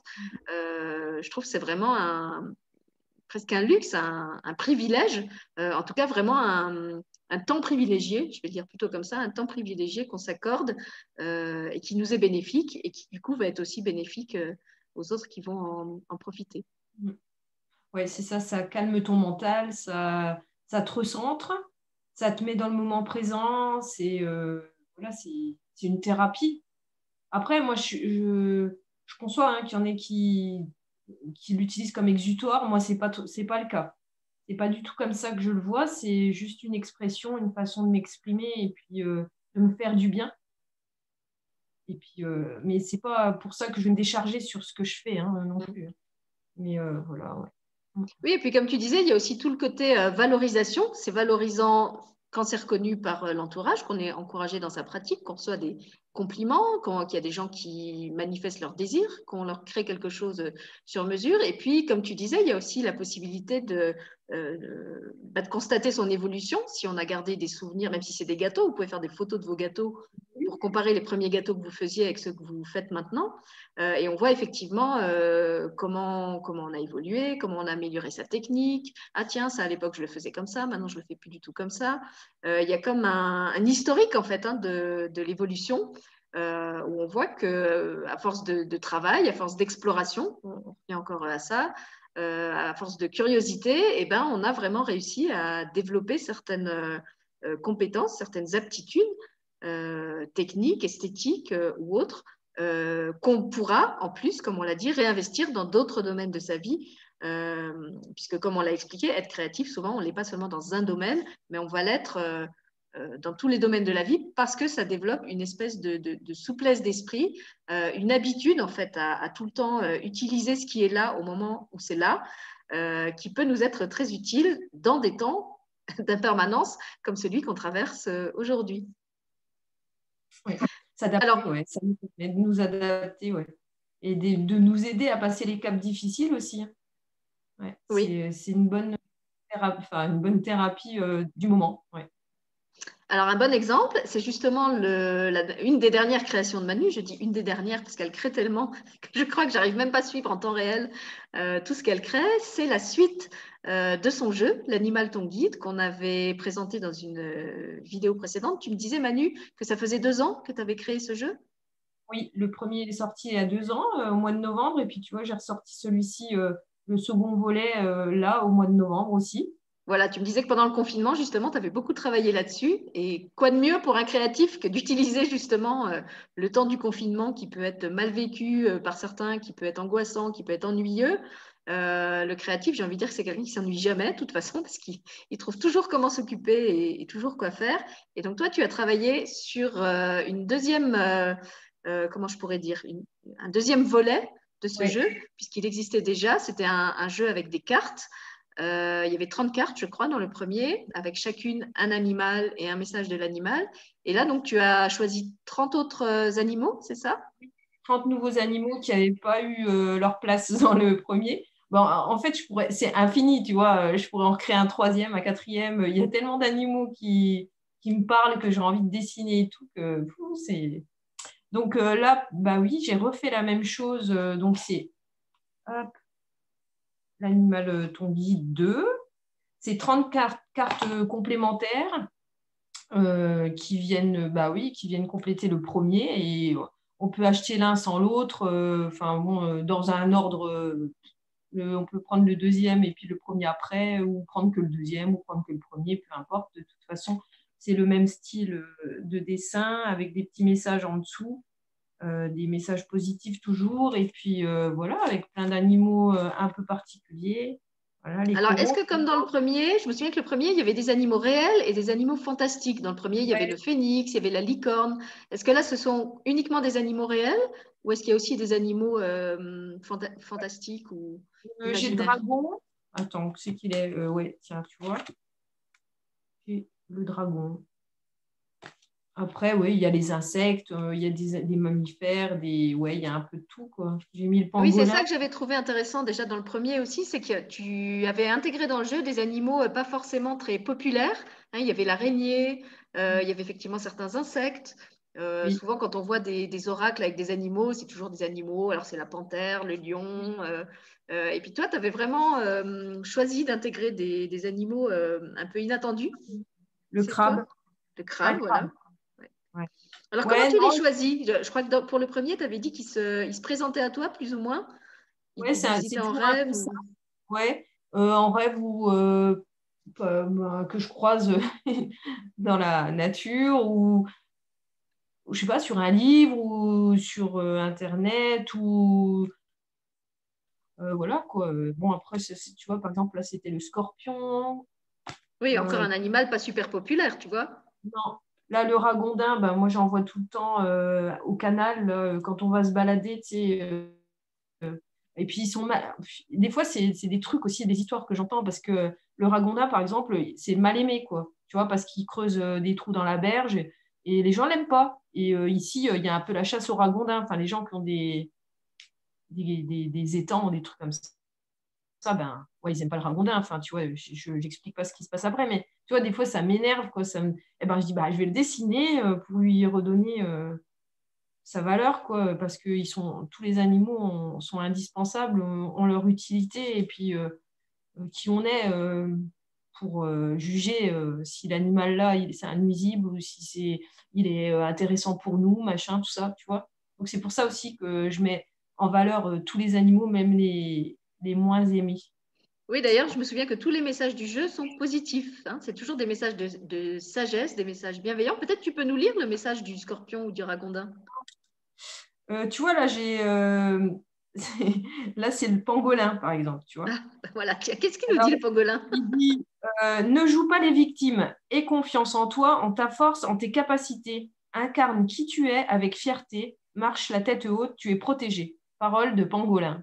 je trouve que c'est vraiment un, presque un luxe, un, privilège, en tout cas vraiment un, temps privilégié, je vais dire plutôt comme ça, un temps privilégié qu'on s'accorde et qui nous est bénéfique et qui du coup va être aussi bénéfique aux autres qui vont en, profiter. Oui, c'est ça, ça calme ton mental, ça, ça te recentre, ça te met dans le moment présent, c'est euh, voilà, c'est une thérapie. Après, moi, je, je, je conçois hein, qu'il y en ait qui, qui l'utilisent comme exutoire. Moi, ce n'est pas, pas le cas. Ce n'est pas du tout comme ça que je le vois. C'est juste une expression, une façon de m'exprimer et puis euh, de me faire du bien. Et puis, euh, mais ce n'est pas pour ça que je vais me décharger sur ce que je fais hein, non plus. Mais voilà, ouais. Oui, et puis comme tu disais, il y a aussi tout le côté euh, valorisation. C'est valorisant quand c'est reconnu par euh, l'entourage, qu'on est encouragé dans sa pratique, qu'on reçoit des compliments, qu'il y a des gens qui manifestent leur désir, qu'on leur crée quelque chose euh, sur mesure. Et puis, comme tu disais, il y a aussi la possibilité bah, de constater son évolution. Si on a gardé des souvenirs, même si c'est des gâteaux, vous pouvez faire des photos de vos gâteaux pour comparer les premiers gâteaux que vous faisiez avec ceux que vous faites maintenant. Euh, et on voit effectivement euh, comment, comment on a évolué, comment on a amélioré sa technique. Ah tiens, ça à l'époque je le faisais comme ça, maintenant je le fais plus du tout comme ça. Euh, il y a comme un, historique en fait hein, de, de l'évolution. où on voit que à force de, travail, à force d'exploration, on revient encore à ça, à force de curiosité, eh ben, on a vraiment réussi à développer certaines compétences, certaines aptitudes techniques, esthétiques euh, ou autres, euh, qu'on pourra, en plus, comme on l'a dit, réinvestir dans d'autres domaines de sa vie. puisque, comme on l'a expliqué, être créatif, souvent, on ne pas seulement dans un domaine, mais on va l'être dans tous les domaines de la vie parce que ça développe une espèce de, souplesse d'esprit, une habitude en fait à, tout le temps utiliser ce qui est là au moment où c'est là, qui peut nous être très utile dans des temps d'impermanence comme celui qu'on traverse aujourd'hui. Oui, Alors, ouais, ça nous de nous adapter, ouais. Et de, nous aider à passer les caps difficiles aussi. Hein. oui. C'est une bonne thérapie, enfin, une bonne thérapie euh, du moment. Ouais. Alors, un bon exemple, c'est justement une des dernières créations de Manu. Je dis une des dernières parce qu'elle crée tellement que je crois que j'arrive même pas à suivre en temps réel euh, tout ce qu'elle crée. C'est la suite euh, de son jeu, L'animal ton guide, qu'on avait présenté dans une euh, vidéo précédente. Tu me disais, Manu, que ça faisait deux ans que tu avais créé ce jeu? Oui, le premier est sorti il y a deux ans, au mois de novembre. Et puis, tu vois, j'ai ressorti celui-ci, le second volet, là, au mois de novembre aussi. Voilà, tu me disais que pendant le confinement, justement, tu avais beaucoup travaillé là-dessus. Et quoi de mieux pour un créatif que d'utiliser justement euh, le temps du confinement qui peut être mal vécu euh, par certains, qui peut être angoissant, qui peut être ennuyeux. Euh, le créatif, j'ai envie de dire que c'est quelqu'un qui s'ennuie jamais, de toute façon, parce qu'il trouve toujours comment s'occuper et, toujours quoi faire. Et donc, toi, tu as travaillé sur une deuxième, comment je pourrais dire, un deuxième volet de ce jeu, puisqu'il existait déjà. C'était un, jeu avec des cartes. Euh, il y avait 30 cartes, je crois, dans le premier, avec chacune un animal et un message de l'animal. Et là, donc, tu as choisi 30 autres euh, animaux, c'est ça? 30 nouveaux animaux qui n'avaient pas eu euh, leur place dans le premier. Bon, en fait, je pourrais, c'est infini, tu vois. Je pourrais en créer un troisième, un quatrième. Il y a tellement d'animaux qui, qui me parlent que j'ai envie de dessiner et tout. Donc là, bah oui, j'ai refait la même chose. donc c'est l'animal euh, ton guide 2. C'est 30 cartes, complémentaires euh, qui, viennent, bah oui, qui viennent compléter le premier. Et on peut acheter l'un sans l'autre. Euh, enfin, bon, dans un ordre, on peut prendre le deuxième et puis le premier après, ou prendre que le deuxième, ou prendre que le premier, peu importe. De toute façon, c'est le même style de dessin avec des petits messages en dessous. Euh, des messages positifs toujours, et puis euh, voilà, avec plein d'animaux euh, un peu particuliers. Alors, est-ce que comme dans le premier, je me souviens que le premier, il y avait des animaux réels et des animaux fantastiques. Dans le premier, il y avait le phénix, il y avait la licorne. Est-ce que là, ce sont uniquement des animaux réels ou est-ce qu'il y a aussi des animaux fantastiques ou J'ai le dragon. Attends, c'est qu'il est? oui, tiens, tu vois. le dragon. Après, oui, il y a les insectes, euh, il y a des, mammifères, des... ouais, il y a un peu de tout. Quoi. J'ai mis le pangolin. Oui, c'est ça que j'avais trouvé intéressant déjà dans le premier aussi, c'est que tu avais intégré dans le jeu des animaux euh, pas forcément très populaires. Hein. il y avait l'araignée, euh, il y avait effectivement certains insectes. Souvent, quand on voit des, oracles avec des animaux, c'est toujours des animaux. Alors, c'est la panthère, le lion. et puis, toi, tu avais vraiment choisi d'intégrer des, animaux un peu inattendus. Le crabe. Le crabe, voilà. Alors, comment tu les choisis je, crois que pour le premier, tu avais dit qu'il se, il se, présentait à toi, plus ou moins. Oui, c'est en rêve. Ou... Ouais, euh, en rêve ou euh, que je croise dans la nature ou, je sais pas, sur un livre ou sur euh, Internet ou. voilà quoi. Bon, après, tu vois, par exemple, là, c'était le scorpion. Oui, encore un animal pas super populaire, tu vois. Non, Là, le ragondin, ben, moi, j'en vois tout le temps euh, au canal quand on va se balader. Euh, euh, et puis, ils sont des fois, c'est des trucs aussi, des histoires que j'entends parce que le ragondin, par exemple, c'est mal aimé, quoi. Tu vois, parce qu'il creuse des trous dans la berge et, les gens l'aiment pas. Et ici, il y a un peu la chasse au ragondin. Enfin, les gens qui ont des, des, étangs, des trucs comme ça ça, ben, ouais, ils n'aiment pas le ragondin. Enfin, tu vois, je n'explique pas ce qui se passe après, mais tu vois, des fois, ça m'énerve. Eh ben, je dis, bah, je vais le dessiner euh, pour lui redonner euh, sa valeur, quoi, parce que ils sont, tous les animaux sont indispensables, ont, leur utilité, et puis euh, qui on est pour juger si l'animal-là, c'est un nuisible ou si c'est, il est intéressant pour nous, machin, tout ça, tu vois. Donc, c'est pour ça aussi que je mets en valeur tous les animaux, même les les moins aimés. Oui, d'ailleurs, je me souviens que tous les messages du jeu sont positifs. Hein. C'est toujours des messages de, sagesse, des messages bienveillants. Peut-être tu peux nous lire le message du scorpion ou du ragondin? Euh, tu vois, là, j'ai. Euh, là, c'est le pangolin, par exemple. Tu vois. Ah, bah voilà. Qu'est-ce qu'il nous dit, le pangolin? Il dit euh, Ne joue pas les victimes. Aie confiance en toi, en ta force, en tes capacités. Incarne qui tu es avec fierté. Marche la tête haute, tu es protégé. Parole de pangolin.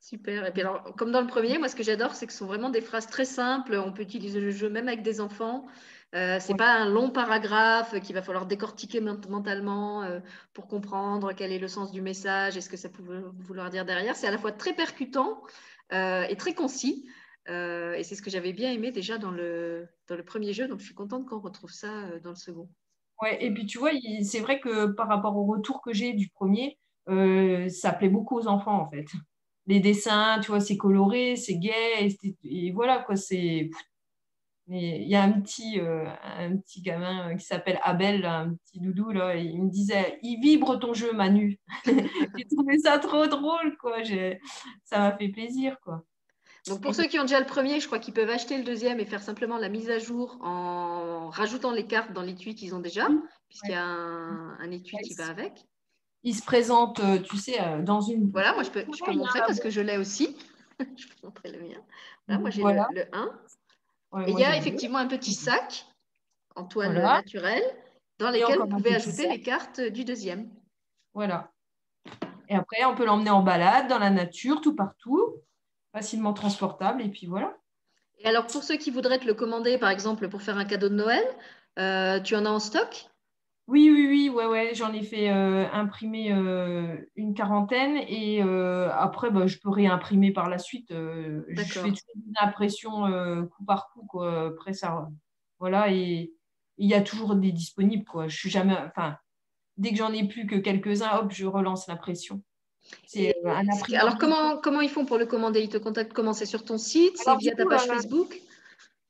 Super. Et puis alors, comme dans le premier, moi, ce que j'adore, c'est que ce sont vraiment des phrases très simples. On peut utiliser le jeu même avec des enfants. Euh, c'est pas un long paragraphe qu'il va falloir décortiquer mentalement euh, pour comprendre quel est le sens du message et ce que ça peut vouloir dire derrière. C'est à la fois très percutant euh, et très concis. Et c'est ce que j'avais bien aimé déjà dans le, dans le premier jeu. Donc, je suis contente qu'on retrouve ça dans le second. Ouais, et puis tu vois, c'est vrai que par rapport au retour que j'ai du premier, ça plaît beaucoup aux enfants en fait. Les dessins, tu vois, c'est coloré, c'est gai, et, voilà quoi, c'est il y a un petit, euh, un petit gamin qui s'appelle Abel, un petit doudou, là, il me disait Il vibre ton jeu, Manu. J'ai trouvé ça trop drôle, quoi. Ça m'a fait plaisir, quoi. Donc pour ceux qui ont déjà le premier, je crois qu'ils peuvent acheter le deuxième et faire simplement la mise à jour en rajoutant les cartes dans l'étui qu'ils ont déjà, puisqu'il y a un, étui qui va avec. Il se présente, euh, tu sais, euh, dans une. Voilà, moi je peux, je peux montrer parce que je l'ai aussi. je peux montrer le mien. Là, moi j'ai le, 1 il y a effectivement un petit sac en toile naturelle dans lequel vous pouvez ajouter les cartes du deuxième. Voilà. Et après, on peut l'emmener en balade dans la nature, tout partout, facilement transportable, et puis voilà. Et alors, pour ceux qui voudraient te le commander, par exemple, pour faire un cadeau de Noël, euh, tu en as en stock? Oui, oui, oui, ouais, ouais, j'en ai fait euh, imprimer euh, une quarantaine et après, bah, je peux réimprimer par la suite. je fais une impression coup par coup, quoi. Après, ça, voilà, et il y a toujours des disponibles, quoi. Je suis jamais, enfin, dès que j'en ai plus que quelques-uns, hop, je relance l'impression. C'est Alors, comment, comment ils font pour le commander? Ils te contactent comment? C'est sur ton site? C'est via ta page Facebook?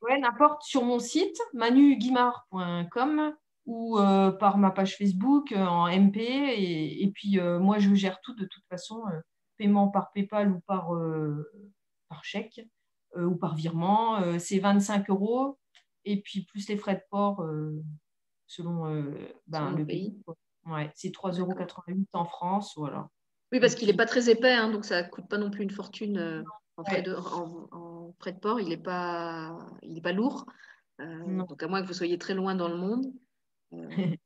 Ouais, n'importe, sur mon site, manuguimard.com ou euh, par ma page Facebook euh, en MP. Et, puis, euh, moi, je gère tout de toute façon, paiement par PayPal ou par, par chèque ou par virement. c'est 25 euros. Et puis, plus les frais de port selon, ben, le pays. Ouais, c'est 3,88 euros en France. Voilà. Oui, parce qu'il n'est pas très épais, hein, donc ça ne coûte pas non plus une fortune en, frais de, en, frais de port. Il n'est pas, il pas lourd. donc, à moins que vous soyez très loin dans le monde. Euh,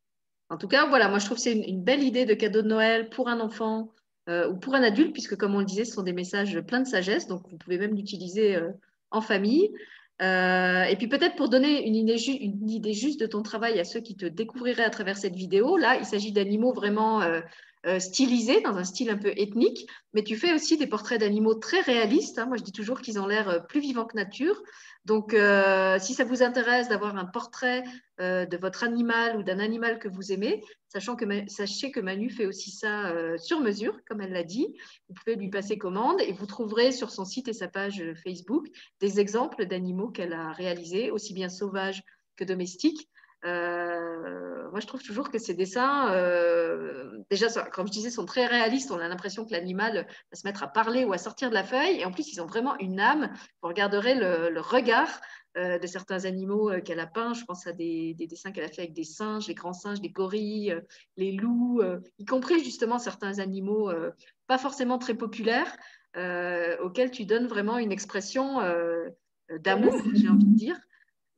en tout cas, voilà, moi je trouve que c'est une, belle idée de cadeau de Noël pour un enfant euh, ou pour un adulte, puisque comme on le disait, ce sont des messages pleins de sagesse, donc vous pouvez même l'utiliser euh, en famille. et puis peut-être pour donner une idée, une idée, juste de ton travail à ceux qui te découvriraient à travers cette vidéo, là, il s'agit d'animaux vraiment stylisés, dans un style un peu ethnique, mais tu fais aussi des portraits d'animaux très réalistes. Hein. Moi, je dis toujours qu'ils ont l'air plus vivants que nature. Donc, euh, si ça vous intéresse d'avoir un portrait euh, de votre animal ou d'un animal que vous aimez, sachez que Manu fait aussi ça euh, sur mesure, comme elle l'a dit, vous pouvez lui passer commande et vous trouverez sur son site et sa page Facebook des exemples d'animaux qu'elle a réalisés, aussi bien sauvages que domestiques. Euh, moi, je trouve toujours que ces dessins, euh, déjà, comme je disais, sont très réalistes. On a l'impression que l'animal va se mettre à parler ou à sortir de la feuille. Et en plus, ils ont vraiment une âme. Vous regarderez le, regard euh, de certains animaux qu'elle a peints. Je pense à des, dessins qu'elle a fait avec des singes, les grands singes, les gorilles, les loups, y compris justement certains animaux pas forcément très populaires, auxquels tu donnes vraiment une expression d'amour, j'ai envie de dire.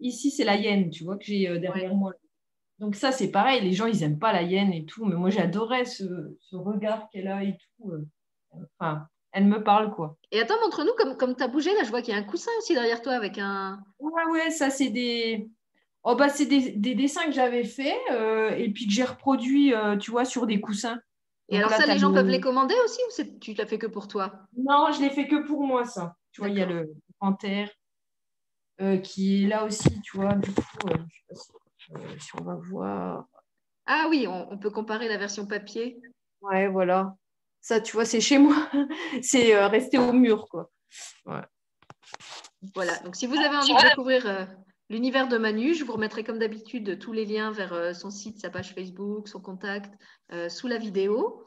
Ici, c'est la hyène, tu vois, que j'ai euh, derrière moi. Donc ça, c'est pareil, les gens, ils n'aiment pas la hyène et tout, mais moi, j'adorais ce, regard qu'elle a et tout. Euh, enfin, elle me parle, quoi. Et attends, montre-nous, comme, comme tu as bougé, là, je vois qu'il y a un coussin aussi derrière toi avec un... Ouais, ouais, ça, c'est des... Oh, bah, c'est des, dessins que j'avais faits euh, et puis que j'ai reproduits, tu vois, sur des coussins. Et alors ça, les gens peuvent les commander aussi ou tu l'as fait que pour toi? Non, je l'ai fait que pour moi, ça. Tu vois, il y a le panthère, euh, qui est là aussi, tu vois. Du coup, euh, je sais pas euh, si, on va voir. Ah oui, on, peut comparer la version papier. Ouais, voilà. Ça, tu vois, c'est chez moi. c'est resté au mur, quoi. Voilà. Donc, si vous avez envie de découvrir l'univers de Manu, je vous remettrai comme d'habitude tous les liens vers son site, sa page Facebook, son contact sous la vidéo.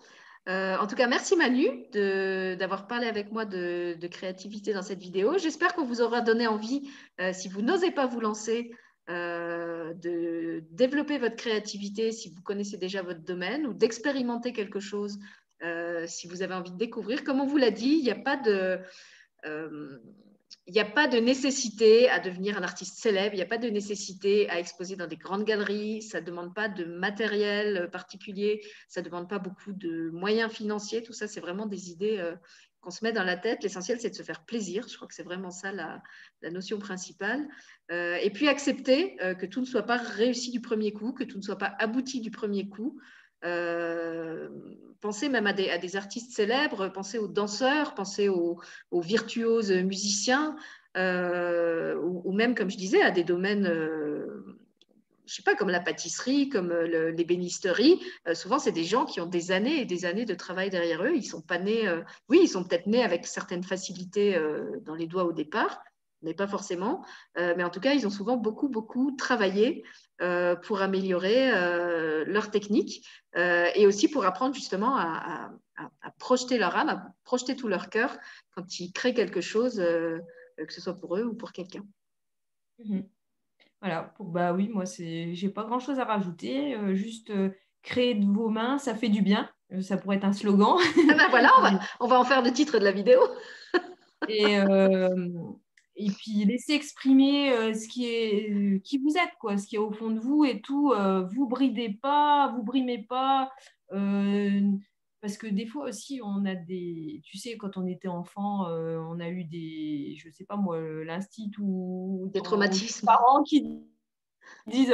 Euh, en tout cas, merci Manu d'avoir parlé avec moi de, créativité dans cette vidéo. J'espère qu'on vous aura donné envie, euh, si vous n'osez pas vous lancer, euh, de développer votre créativité si vous connaissez déjà votre domaine ou d'expérimenter quelque chose si vous avez envie de découvrir. Comme on vous l'a dit, il n'y a pas de il n'y a pas de nécessité à devenir un artiste célèbre, il n'y a pas de nécessité à exposer dans des grandes galeries, ça ne demande pas de matériel particulier, ça ne demande pas beaucoup de moyens financiers, tout ça, c'est vraiment des idées euh, qu'on se met dans la tête. L'essentiel, c'est de se faire plaisir, je crois que c'est vraiment ça la, notion principale. Euh, et puis accepter euh, que tout ne soit pas réussi du premier coup, que tout ne soit pas abouti du premier coup. Euh, pensez même à des, artistes célèbres, pensez aux danseurs, pensez aux, virtuoses musiciens. ou, même, comme je disais, à des domaines je sais pas, comme la pâtisserie, comme euh, les bénisteries, euh, souvent c'est des gens qui ont des années et des années de travail derrière eux. Ils sont pas nés, euh, oui, ils sont peut-être nés avec certaines facilités dans les doigts au départ, mais pas forcément. mais en tout cas, ils ont souvent beaucoup, beaucoup travaillé pour améliorer leur technique et aussi pour apprendre justement à, projeter leur âme, à projeter tout leur cœur quand ils créent quelque chose, que ce soit pour eux ou pour quelqu'un. Mmh voilà, pour, bah oui, moi, j'ai pas grand chose à rajouter. Euh, juste euh, créer de vos mains, ça fait du bien. Euh, ça pourrait être un slogan. Ah ben voilà, on va, en faire le titre de la vidéo. et, et puis laisser exprimer ce qui est qui vous êtes, quoi, ce qui est au fond de vous et tout. vous bridez pas, vous brimez pas. Parce que des fois aussi, on a des. Tu sais, quand on était enfant, euh, on a eu des. Je sais pas moi, l'instit ou. Des traumatismes. Parents qui disent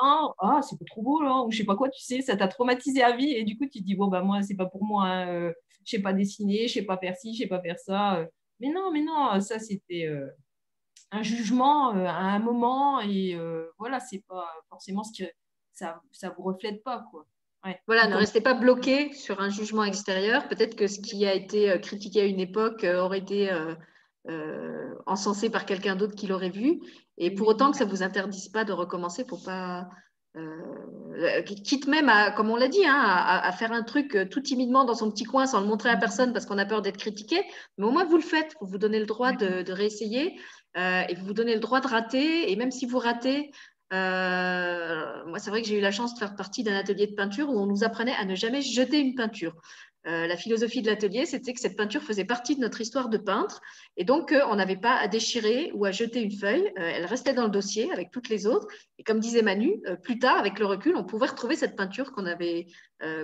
Ah, ah c'est pas trop beau, là, ou je sais pas quoi, tu sais, ça t'a traumatisé à vie. Et du coup, tu te dis Bon, bah, moi, c'est pas pour moi. Hein, euh, je sais pas dessiner, je sais pas faire ci, je sais pas faire ça. Euh. Mais non, mais non, ça, c'était un jugement à un moment. Et voilà, c'est pas forcément ce que. Ça, ça vous reflète pas, quoi. Voilà, ne restez pas bloqué sur un jugement extérieur. Peut-être que ce qui a été euh, critiqué à une époque euh, aurait été euh, encensé par quelqu'un d'autre qui l'aurait vu. Et pour autant que ça ne vous interdise pas de recommencer, faut pas. Quitte même à, comme on l'a dit, hein, à, faire un truc tout timidement dans son petit coin sans le montrer à personne parce qu'on a peur d'être critiqué, mais au moins vous le faites, vous vous donnez le droit de, de réessayer et vous vous donnez le droit de rater. Et même si vous ratez, euh, moi, c'est vrai que j'ai eu la chance de faire partie d'un atelier de peinture où on nous apprenait à ne jamais jeter une peinture. Euh, la philosophie de l'atelier, c'était que cette peinture faisait partie de notre histoire de peintre et donc euh, on n'avait pas à déchirer ou à jeter une feuille. Euh, elle restait dans le dossier avec toutes les autres. Et comme disait Manu, plus tard, avec le recul, on pouvait retrouver cette peinture qu'on avait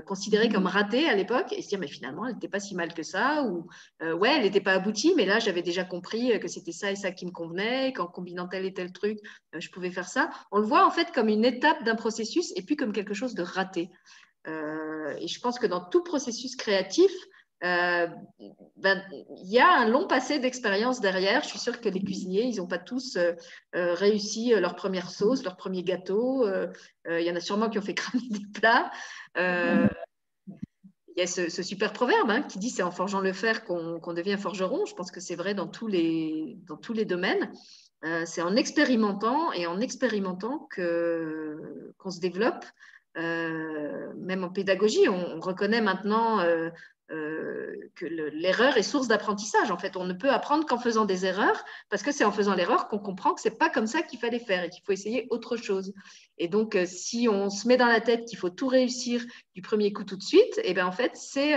considérée comme ratée à l'époque et se dire mais finalement elle n'était pas si mal que ça ou ouais elle n'était pas aboutie mais là j'avais déjà compris que c'était ça et ça qui me convenait qu'en combinant tel et tel truc je pouvais faire ça. On le voit en fait comme une étape d'un processus et puis comme quelque chose de raté. Euh, et je pense que dans tout processus créatif, euh, ben, il y a un long passé d'expérience derrière. Je suis sûre que les cuisiniers, ils n'ont pas tous euh, réussi leur première sauce, leur premier gâteau. Il y en a sûrement qui ont fait cramer des plats. Il y a ce, super proverbe hein, qui dit c'est en forgeant le fer qu'on devient forgeron. Je pense que c'est vrai dans tous les, dans tous les domaines. c'est en expérimentant et en expérimentant qu'on se développe. Euh, même en pédagogie, on, reconnaît maintenant euh, euh, que l'erreur est source d'apprentissage. En fait, on ne peut apprendre qu'en faisant des erreurs, parce que c'est en faisant l'erreur qu'on comprend que c'est pas comme ça qu'il fallait faire et qu'il faut essayer autre chose. Et donc, si on se met dans la tête qu'il faut tout réussir du premier coup tout de suite, et eh bien en fait, c'est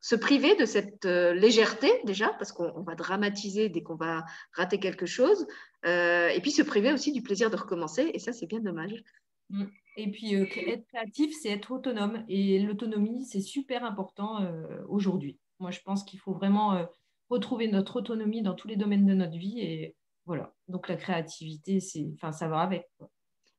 se priver de cette légèreté déjà, parce qu'on va dramatiser dès qu'on va rater quelque chose, et puis se priver aussi du plaisir de recommencer. Et ça, c'est bien dommage. Mm. Et puis, euh, être créatif, c'est être autonome. Et l'autonomie, c'est super important euh, aujourd'hui. Moi, je pense qu'il faut vraiment euh, retrouver notre autonomie dans tous les domaines de notre vie. Et voilà. Donc, la créativité, c'est, enfin, ça va avec.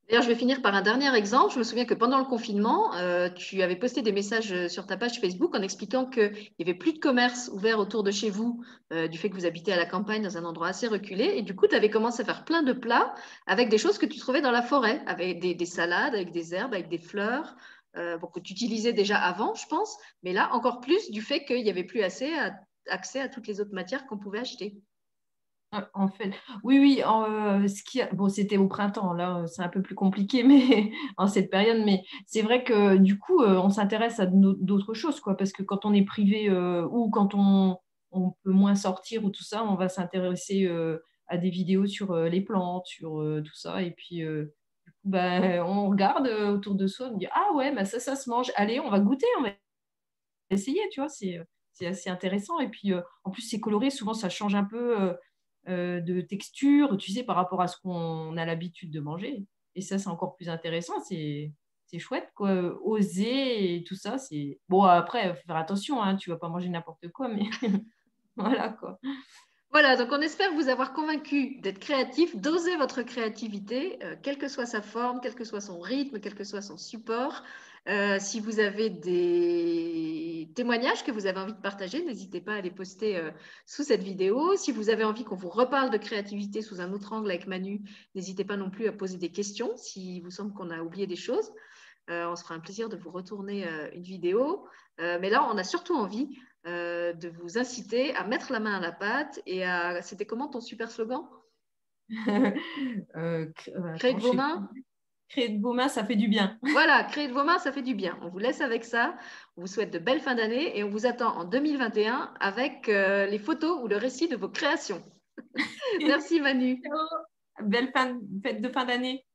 D'ailleurs, je vais finir par un dernier exemple. Je me souviens que pendant le confinement, euh, tu avais posté des messages euh, sur ta page Facebook en expliquant qu'il n'y avait plus de commerce ouvert autour de chez vous, euh, du fait que vous habitez à la campagne dans un endroit assez reculé. Et du coup, tu avais commencé à faire plein de plats avec des choses que tu trouvais dans la forêt, avec des, salades, avec des herbes, avec des fleurs, que tu utilisais déjà avant, je pense. Mais là, encore plus du fait qu'il n'y avait plus assez accès à toutes les autres matières qu'on pouvait acheter. En fait, oui, oui. Euh, ce qui bon, c'était au printemps. Là, c'est un peu plus compliqué, mais en cette période. Mais c'est vrai que du coup, euh, on s'intéresse à d'autres choses, quoi. Parce que quand on est privé euh, ou quand on, on, peut moins sortir ou tout ça, on va s'intéresser à des vidéos sur les plantes, sur tout ça. Et puis, ben, on regarde autour de soi, on dit ah ouais, ben ça, ça se mange. Allez, on va goûter, on va essayer. Tu vois, c'est assez intéressant. Et puis, en plus, c'est coloré. Souvent, ça change un peu euh, de texture, tu sais, par rapport à ce qu'on a l'habitude de manger. Et ça, c'est encore plus intéressant. C'est chouette, quoi. Oser et tout ça, c'est. Bon, après, faut faire attention, hein, tu vas pas manger n'importe quoi, mais voilà, quoi. Voilà, donc on espère vous avoir convaincu d'être créatif, d'oser votre créativité, euh, quelle que soit sa forme, quel que soit son rythme, quel que soit son support. Euh, si vous avez des témoignages que vous avez envie de partager, n'hésitez pas à les poster euh, sous cette vidéo. Si vous avez envie qu'on vous reparle de créativité sous un autre angle avec Manu, n'hésitez pas non plus à poser des questions si vous semble qu'on a oublié des choses. Euh, on se fera un plaisir de vous retourner une vidéo. mais là, on a surtout envie de vous inciter à mettre la main à la pâte et à... C'était comment ton super slogan? Créer de vos mains? Créer de vos mains, ça fait du bien. Voilà, créer de vos mains, ça fait du bien. On vous laisse avec ça. On vous souhaite de belles fins d'année et on vous attend en 2021 avec euh, les photos ou le récit de vos créations. Merci Manu. Belle fin, fête de fin d'année.